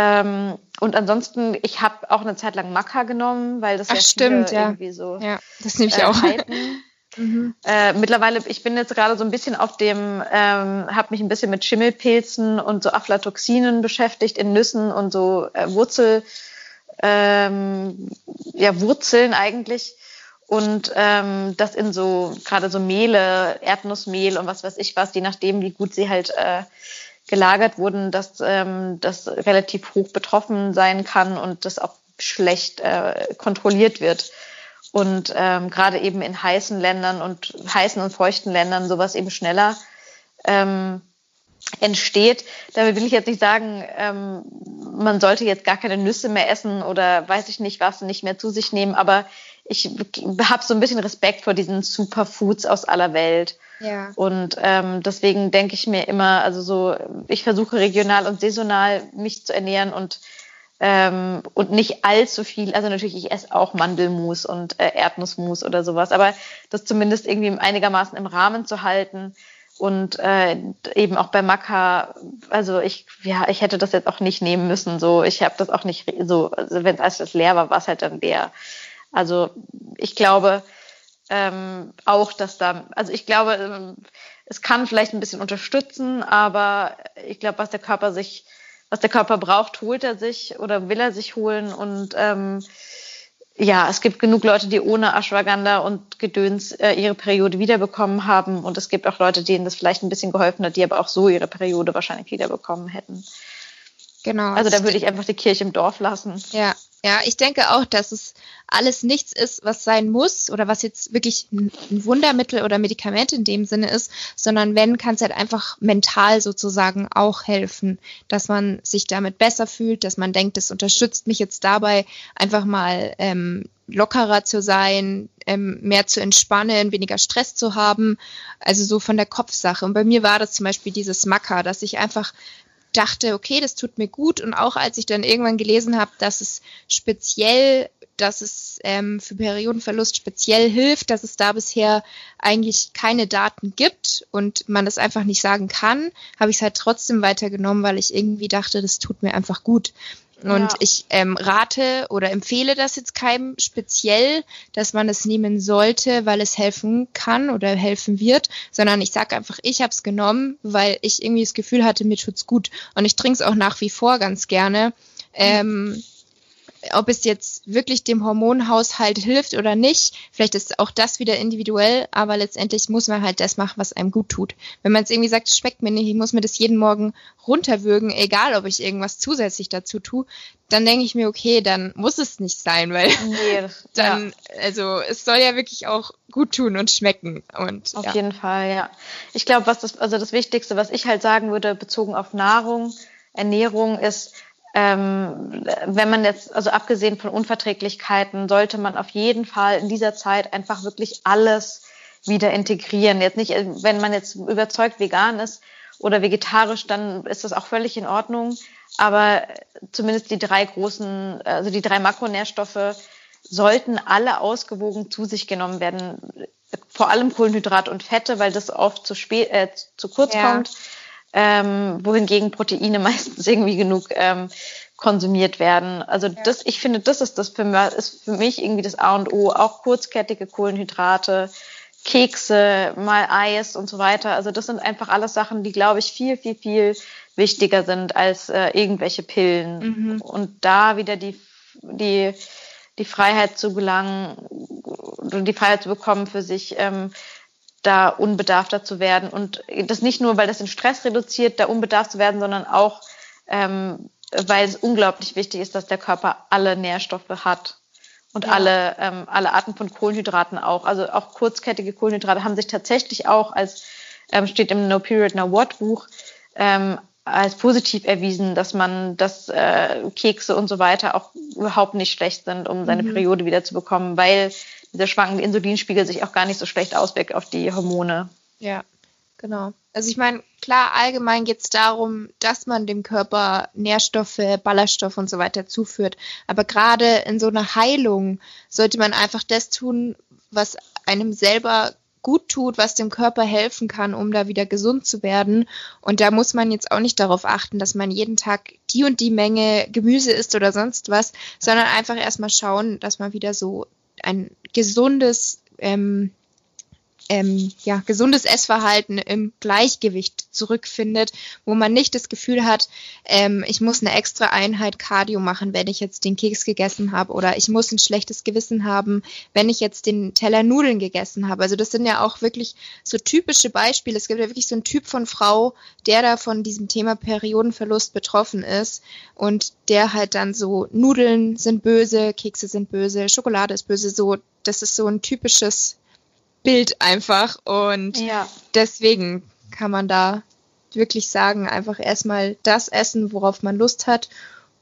Ähm, und ansonsten, ich habe auch eine Zeit lang Maca genommen, weil das Ach, ja stimmt, ja. irgendwie so. Ja, das nehme ich äh, auch. Halten. Mhm. Äh, mittlerweile, ich bin jetzt gerade so ein bisschen auf dem, ähm, habe mich ein bisschen mit Schimmelpilzen und so Aflatoxinen beschäftigt in Nüssen und so äh, Wurzel, ähm, ja Wurzeln eigentlich und ähm, das in so gerade so Mehle, Erdnussmehl und was weiß ich was, je nachdem wie gut sie halt äh, gelagert wurden, dass ähm, das relativ hoch betroffen sein kann und das auch schlecht äh, kontrolliert wird und ähm, gerade eben in heißen Ländern und heißen und feuchten Ländern sowas eben schneller ähm, entsteht. Damit will ich jetzt nicht sagen, ähm, man sollte jetzt gar keine Nüsse mehr essen oder weiß ich nicht was nicht mehr zu sich nehmen, aber ich habe so ein bisschen Respekt vor diesen Superfoods aus aller Welt. Ja. Und ähm, deswegen denke ich mir immer, also so, ich versuche regional und saisonal mich zu ernähren und ähm, und nicht allzu viel. Also natürlich, ich esse auch Mandelmus und äh, Erdnussmus oder sowas, aber das zumindest irgendwie einigermaßen im Rahmen zu halten und äh, eben auch bei Maca, also ich, ja, ich hätte das jetzt auch nicht nehmen müssen. So, ich habe das auch nicht so, also wenn als das leer war, war es halt dann leer. Also ich glaube ähm, auch, dass da, also ich glaube, ähm, es kann vielleicht ein bisschen unterstützen, aber ich glaube, was der Körper sich was der Körper braucht, holt er sich oder will er sich holen. Und ähm, ja, es gibt genug Leute, die ohne Ashwagandha und Gedöns äh, ihre Periode wiederbekommen haben. Und es gibt auch Leute, denen das vielleicht ein bisschen geholfen hat, die aber auch so ihre Periode wahrscheinlich wiederbekommen hätten. Genau. Also da würde ich einfach die Kirche im Dorf lassen. Ja, ja, ich denke auch, dass es alles nichts ist, was sein muss oder was jetzt wirklich ein Wundermittel oder Medikament in dem Sinne ist, sondern wenn, kann es halt einfach mental sozusagen auch helfen, dass man sich damit besser fühlt, dass man denkt, das unterstützt mich jetzt dabei, einfach mal ähm, lockerer zu sein, ähm, mehr zu entspannen, weniger Stress zu haben, also so von der Kopfsache. Und bei mir war das zum Beispiel dieses Macker, dass ich einfach dachte, okay, das tut mir gut. Und auch als ich dann irgendwann gelesen habe, dass es speziell, dass es ähm, für Periodenverlust speziell hilft, dass es da bisher eigentlich keine Daten gibt und man das einfach nicht sagen kann, habe ich es halt trotzdem weitergenommen, weil ich irgendwie dachte, das tut mir einfach gut. Und ja. ich ähm, rate oder empfehle das jetzt keinem speziell, dass man es nehmen sollte, weil es helfen kann oder helfen wird, sondern ich sage einfach, ich habe es genommen, weil ich irgendwie das Gefühl hatte, mir tut's gut. Und ich trinke es auch nach wie vor ganz gerne. Ähm, ob es jetzt wirklich dem Hormonhaushalt hilft oder nicht, vielleicht ist auch das wieder individuell, aber letztendlich muss man halt das machen, was einem gut tut. Wenn man jetzt irgendwie sagt, es schmeckt mir nicht, ich muss mir das jeden Morgen runterwürgen, egal ob ich irgendwas zusätzlich dazu tue, dann denke ich mir, okay, dann muss es nicht sein, weil nee, dann, ja. also es soll ja wirklich auch gut tun und schmecken. Und, auf ja. jeden Fall, ja. Ich glaube, was das, also das Wichtigste, was ich halt sagen würde, bezogen auf Nahrung, Ernährung, ist, ähm, wenn man jetzt, also abgesehen von Unverträglichkeiten, sollte man auf jeden Fall in dieser Zeit einfach wirklich alles wieder integrieren. Jetzt nicht, wenn man jetzt überzeugt vegan ist oder vegetarisch, dann ist das auch völlig in Ordnung. Aber zumindest die drei großen, also die drei Makronährstoffe sollten alle ausgewogen zu sich genommen werden. Vor allem Kohlenhydrat und Fette, weil das oft zu spät, äh, zu kurz ja. kommt ähm, wohingegen Proteine meistens irgendwie genug ähm, konsumiert werden. Also ja. das, ich finde, das ist das für, ist für mich irgendwie das A und O, auch kurzkettige Kohlenhydrate, Kekse, mal Eis und so weiter. Also das sind einfach alles Sachen, die, glaube ich, viel, viel, viel wichtiger sind als äh, irgendwelche Pillen. Mhm. Und da wieder die, die, die Freiheit zu gelangen, die Freiheit zu bekommen für sich, ähm, da unbedarfter zu werden. Und das nicht nur, weil das den Stress reduziert, da unbedarft zu werden, sondern auch, ähm, weil es unglaublich wichtig ist, dass der Körper alle Nährstoffe hat. Und ja. alle, ähm, alle Arten von Kohlenhydraten auch. Also auch kurzkettige Kohlenhydrate haben sich tatsächlich auch als, ähm, steht im No Period No What Buch, ähm, als positiv erwiesen, dass man, dass äh, Kekse und so weiter auch überhaupt nicht schlecht sind, um seine mhm. Periode wieder zu bekommen, weil dieser schwankende Insulinspiegel sich auch gar nicht so schlecht auswirkt auf die Hormone. Ja, genau. Also ich meine, klar, allgemein geht es darum, dass man dem Körper Nährstoffe, Ballaststoffe und so weiter zuführt. Aber gerade in so einer Heilung sollte man einfach das tun, was einem selber gut tut, was dem Körper helfen kann, um da wieder gesund zu werden. Und da muss man jetzt auch nicht darauf achten, dass man jeden Tag die und die Menge Gemüse isst oder sonst was, sondern einfach erstmal schauen, dass man wieder so ein gesundes ähm, ähm, ja, gesundes Essverhalten im Gleichgewicht zurückfindet, wo man nicht das Gefühl hat, ähm, ich muss eine extra Einheit Cardio machen, wenn ich jetzt den Keks gegessen habe oder ich muss ein schlechtes Gewissen haben, wenn ich jetzt den Teller Nudeln gegessen habe. Also das sind ja auch wirklich so typische Beispiele. Es gibt ja wirklich so einen Typ von Frau, der da von diesem Thema Periodenverlust betroffen ist und der halt dann so Nudeln sind böse, Kekse sind böse, Schokolade ist böse, so das ist so ein typisches Bild einfach. Und ja. deswegen kann man da wirklich sagen, einfach erstmal das essen, worauf man Lust hat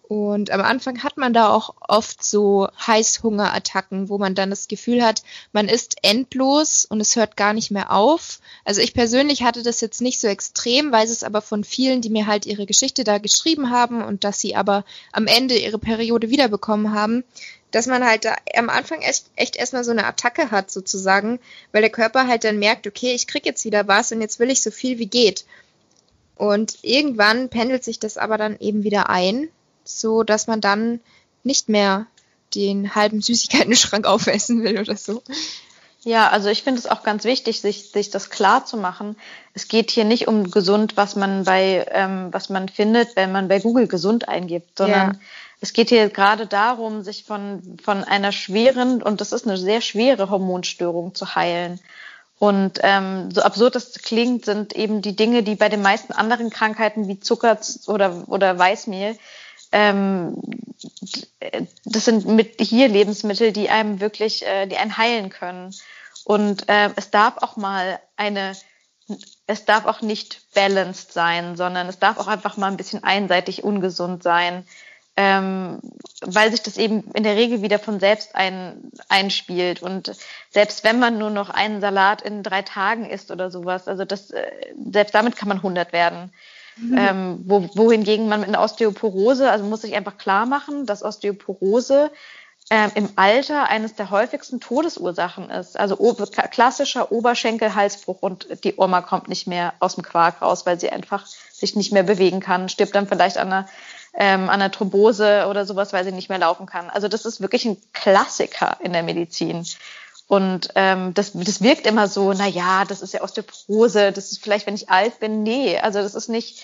Und am Anfang hat man da auch oft so Heißhungerattacken, wo man dann das Gefühl hat, man ist endlos und es hört gar nicht mehr auf. Also ich persönlich hatte das jetzt nicht so extrem, weiß es aber von vielen, die mir halt ihre Geschichte da geschrieben haben und dass sie aber am Ende ihre Periode wiederbekommen haben, dass man halt da am Anfang echt, echt erstmal so eine Attacke hat sozusagen, weil der Körper halt dann merkt, okay, ich krieg jetzt wieder was und jetzt will ich so viel wie geht. Und irgendwann pendelt sich das aber dann eben wieder ein so dass man dann nicht mehr den halben Süßigkeiten-Schrank aufessen will oder so. Ja, also ich finde es auch ganz wichtig, sich, sich das klar zu machen. Es geht hier nicht um gesund, was man bei, ähm, was man findet, wenn man bei Google gesund eingibt, sondern ja. es geht hier gerade darum, sich von, von einer schweren, und das ist eine sehr schwere Hormonstörung zu heilen. Und ähm, so absurd das klingt, sind eben die Dinge, die bei den meisten anderen Krankheiten wie Zucker oder, oder Weißmehl ähm, das sind mit hier Lebensmittel, die einem wirklich, äh, die einen heilen können. Und äh, es darf auch mal eine, es darf auch nicht balanced sein, sondern es darf auch einfach mal ein bisschen einseitig ungesund sein, ähm, weil sich das eben in der Regel wieder von selbst ein, einspielt. Und selbst wenn man nur noch einen Salat in drei Tagen isst oder sowas, also das, äh, selbst damit kann man 100 werden. Mhm. Ähm, wo, wohingegen man mit einer Osteoporose, also muss sich einfach klar machen, dass Osteoporose ähm, im Alter eines der häufigsten Todesursachen ist. Also klassischer Oberschenkel-Halsbruch und die Oma kommt nicht mehr aus dem Quark raus, weil sie einfach sich nicht mehr bewegen kann, stirbt dann vielleicht an einer, ähm, an einer Thrombose oder sowas, weil sie nicht mehr laufen kann. Also das ist wirklich ein Klassiker in der Medizin. Und ähm, das, das wirkt immer so, na ja, das ist ja Osteoporose, das ist vielleicht, wenn ich alt bin. Nee, also das ist nicht,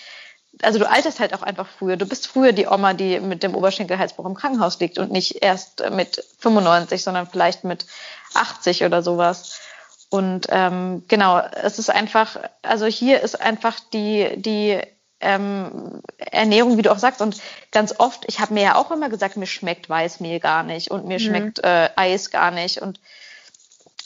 also du alterst halt auch einfach früher. Du bist früher die Oma, die mit dem Oberschenkelhalsbruch im Krankenhaus liegt und nicht erst mit 95, sondern vielleicht mit 80 oder sowas. Und ähm, genau, es ist einfach, also hier ist einfach die, die ähm, Ernährung, wie du auch sagst. Und ganz oft, ich habe mir ja auch immer gesagt, mir schmeckt Weißmehl gar nicht und mir mhm. schmeckt äh, Eis gar nicht. Und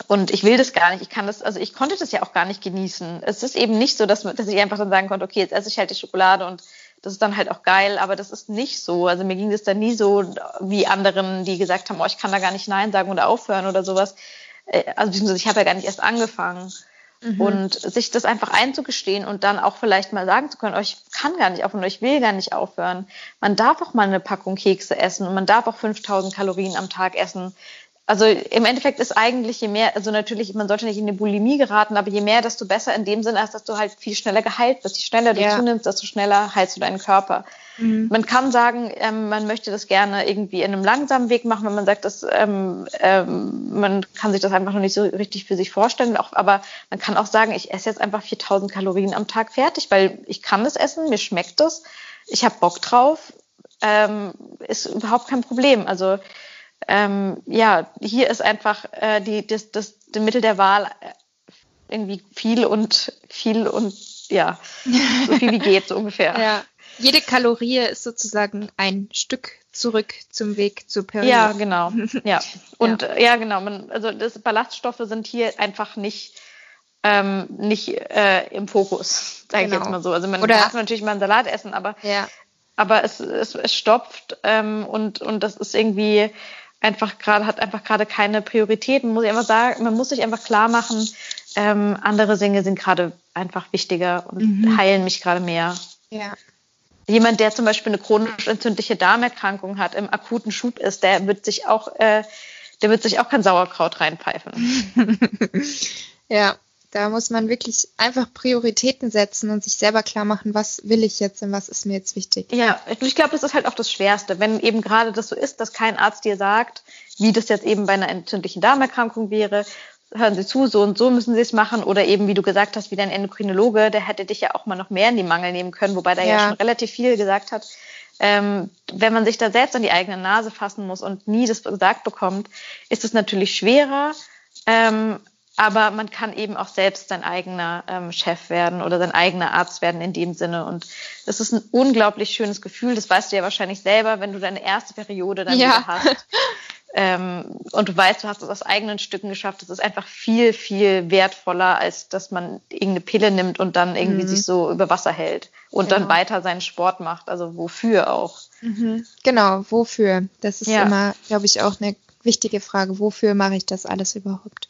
und ich will das gar nicht. Ich kann das, also ich konnte das ja auch gar nicht genießen. Es ist eben nicht so, dass, dass ich einfach dann sagen konnte, okay, jetzt esse ich halt die Schokolade und das ist dann halt auch geil, aber das ist nicht so. Also mir ging das dann nie so wie anderen, die gesagt haben, oh, ich kann da gar nicht Nein sagen oder aufhören oder sowas. Äh, also ich habe ja gar nicht erst angefangen. Mhm. Und sich das einfach einzugestehen und dann auch vielleicht mal sagen zu können, oh, ich kann gar nicht aufhören ich will gar nicht aufhören. Man darf auch mal eine Packung Kekse essen und man darf auch 5000 Kalorien am Tag essen also im Endeffekt ist eigentlich je mehr, also natürlich, man sollte nicht in eine Bulimie geraten, aber je mehr, desto besser in dem Sinne, als dass du halt viel schneller geheilt bist. Je schneller du ja. zunimmst, desto schneller heilst du deinen Körper. Mhm. Man kann sagen, ähm, man möchte das gerne irgendwie in einem langsamen Weg machen, wenn man sagt, dass ähm, ähm, man kann sich das einfach noch nicht so richtig für sich vorstellen. Auch, aber man kann auch sagen, ich esse jetzt einfach 4000 Kalorien am Tag fertig, weil ich kann das essen, mir schmeckt das, ich habe Bock drauf, ähm, ist überhaupt kein Problem. Also ähm, ja, hier ist einfach äh, die, das, das, das Mittel der Wahl äh, irgendwie viel und viel und ja, so viel wie geht, so ungefähr. Ja. Jede Kalorie ist sozusagen ein Stück zurück zum Weg zur Periode. Ja, genau. Ja. Und ja, ja genau. Man, also das Ballaststoffe sind hier einfach nicht ähm, nicht äh, im Fokus, sage genau. ich jetzt mal so. Also man Oder, darf natürlich mal einen Salat essen, aber ja. aber es, es, es stopft ähm, und und das ist irgendwie einfach gerade, hat einfach gerade keine Prioritäten, muss ich einfach sagen. Man muss sich einfach klar machen, ähm, andere Dinge sind gerade einfach wichtiger und mhm. heilen mich gerade mehr. Ja. Jemand, der zum Beispiel eine chronisch entzündliche Darmerkrankung hat, im akuten Schub ist, der wird sich auch, äh, der wird sich auch kein Sauerkraut reinpfeifen. ja, da muss man wirklich einfach Prioritäten setzen und sich selber klar machen, was will ich jetzt und was ist mir jetzt wichtig. Ja, ich glaube, das ist halt auch das Schwerste, wenn eben gerade das so ist, dass kein Arzt dir sagt, wie das jetzt eben bei einer entzündlichen Darmerkrankung wäre. Hören Sie zu, so und so müssen Sie es machen. Oder eben, wie du gesagt hast, wie dein Endokrinologe, der hätte dich ja auch mal noch mehr in die Mangel nehmen können, wobei der ja, ja schon relativ viel gesagt hat. Ähm, wenn man sich da selbst an die eigene Nase fassen muss und nie das gesagt bekommt, ist es natürlich schwerer. Ähm, aber man kann eben auch selbst sein eigener ähm, Chef werden oder sein eigener Arzt werden in dem Sinne. Und das ist ein unglaublich schönes Gefühl. Das weißt du ja wahrscheinlich selber, wenn du deine erste Periode dann ja. wieder hast. ähm, und du weißt, du hast es aus eigenen Stücken geschafft, das ist einfach viel, viel wertvoller, als dass man irgendeine Pille nimmt und dann irgendwie mhm. sich so über Wasser hält und genau. dann weiter seinen Sport macht. Also wofür auch? Mhm. Genau, wofür? Das ist ja. immer, glaube ich, auch eine wichtige Frage. Wofür mache ich das alles überhaupt?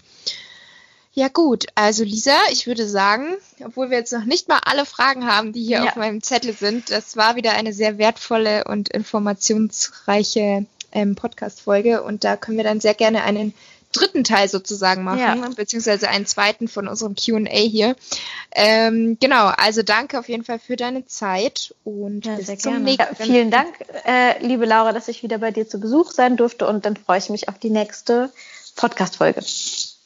Ja gut, also Lisa, ich würde sagen, obwohl wir jetzt noch nicht mal alle Fragen haben, die hier ja. auf meinem Zettel sind, das war wieder eine sehr wertvolle und informationsreiche ähm, Podcast-Folge und da können wir dann sehr gerne einen dritten Teil sozusagen machen, ja. beziehungsweise einen zweiten von unserem QA hier. Ähm, genau, also danke auf jeden Fall für deine Zeit und ja, bis zum gerne. nächsten ja, Vielen Dank, äh, liebe Laura, dass ich wieder bei dir zu Besuch sein durfte und dann freue ich mich auf die nächste Podcast-Folge.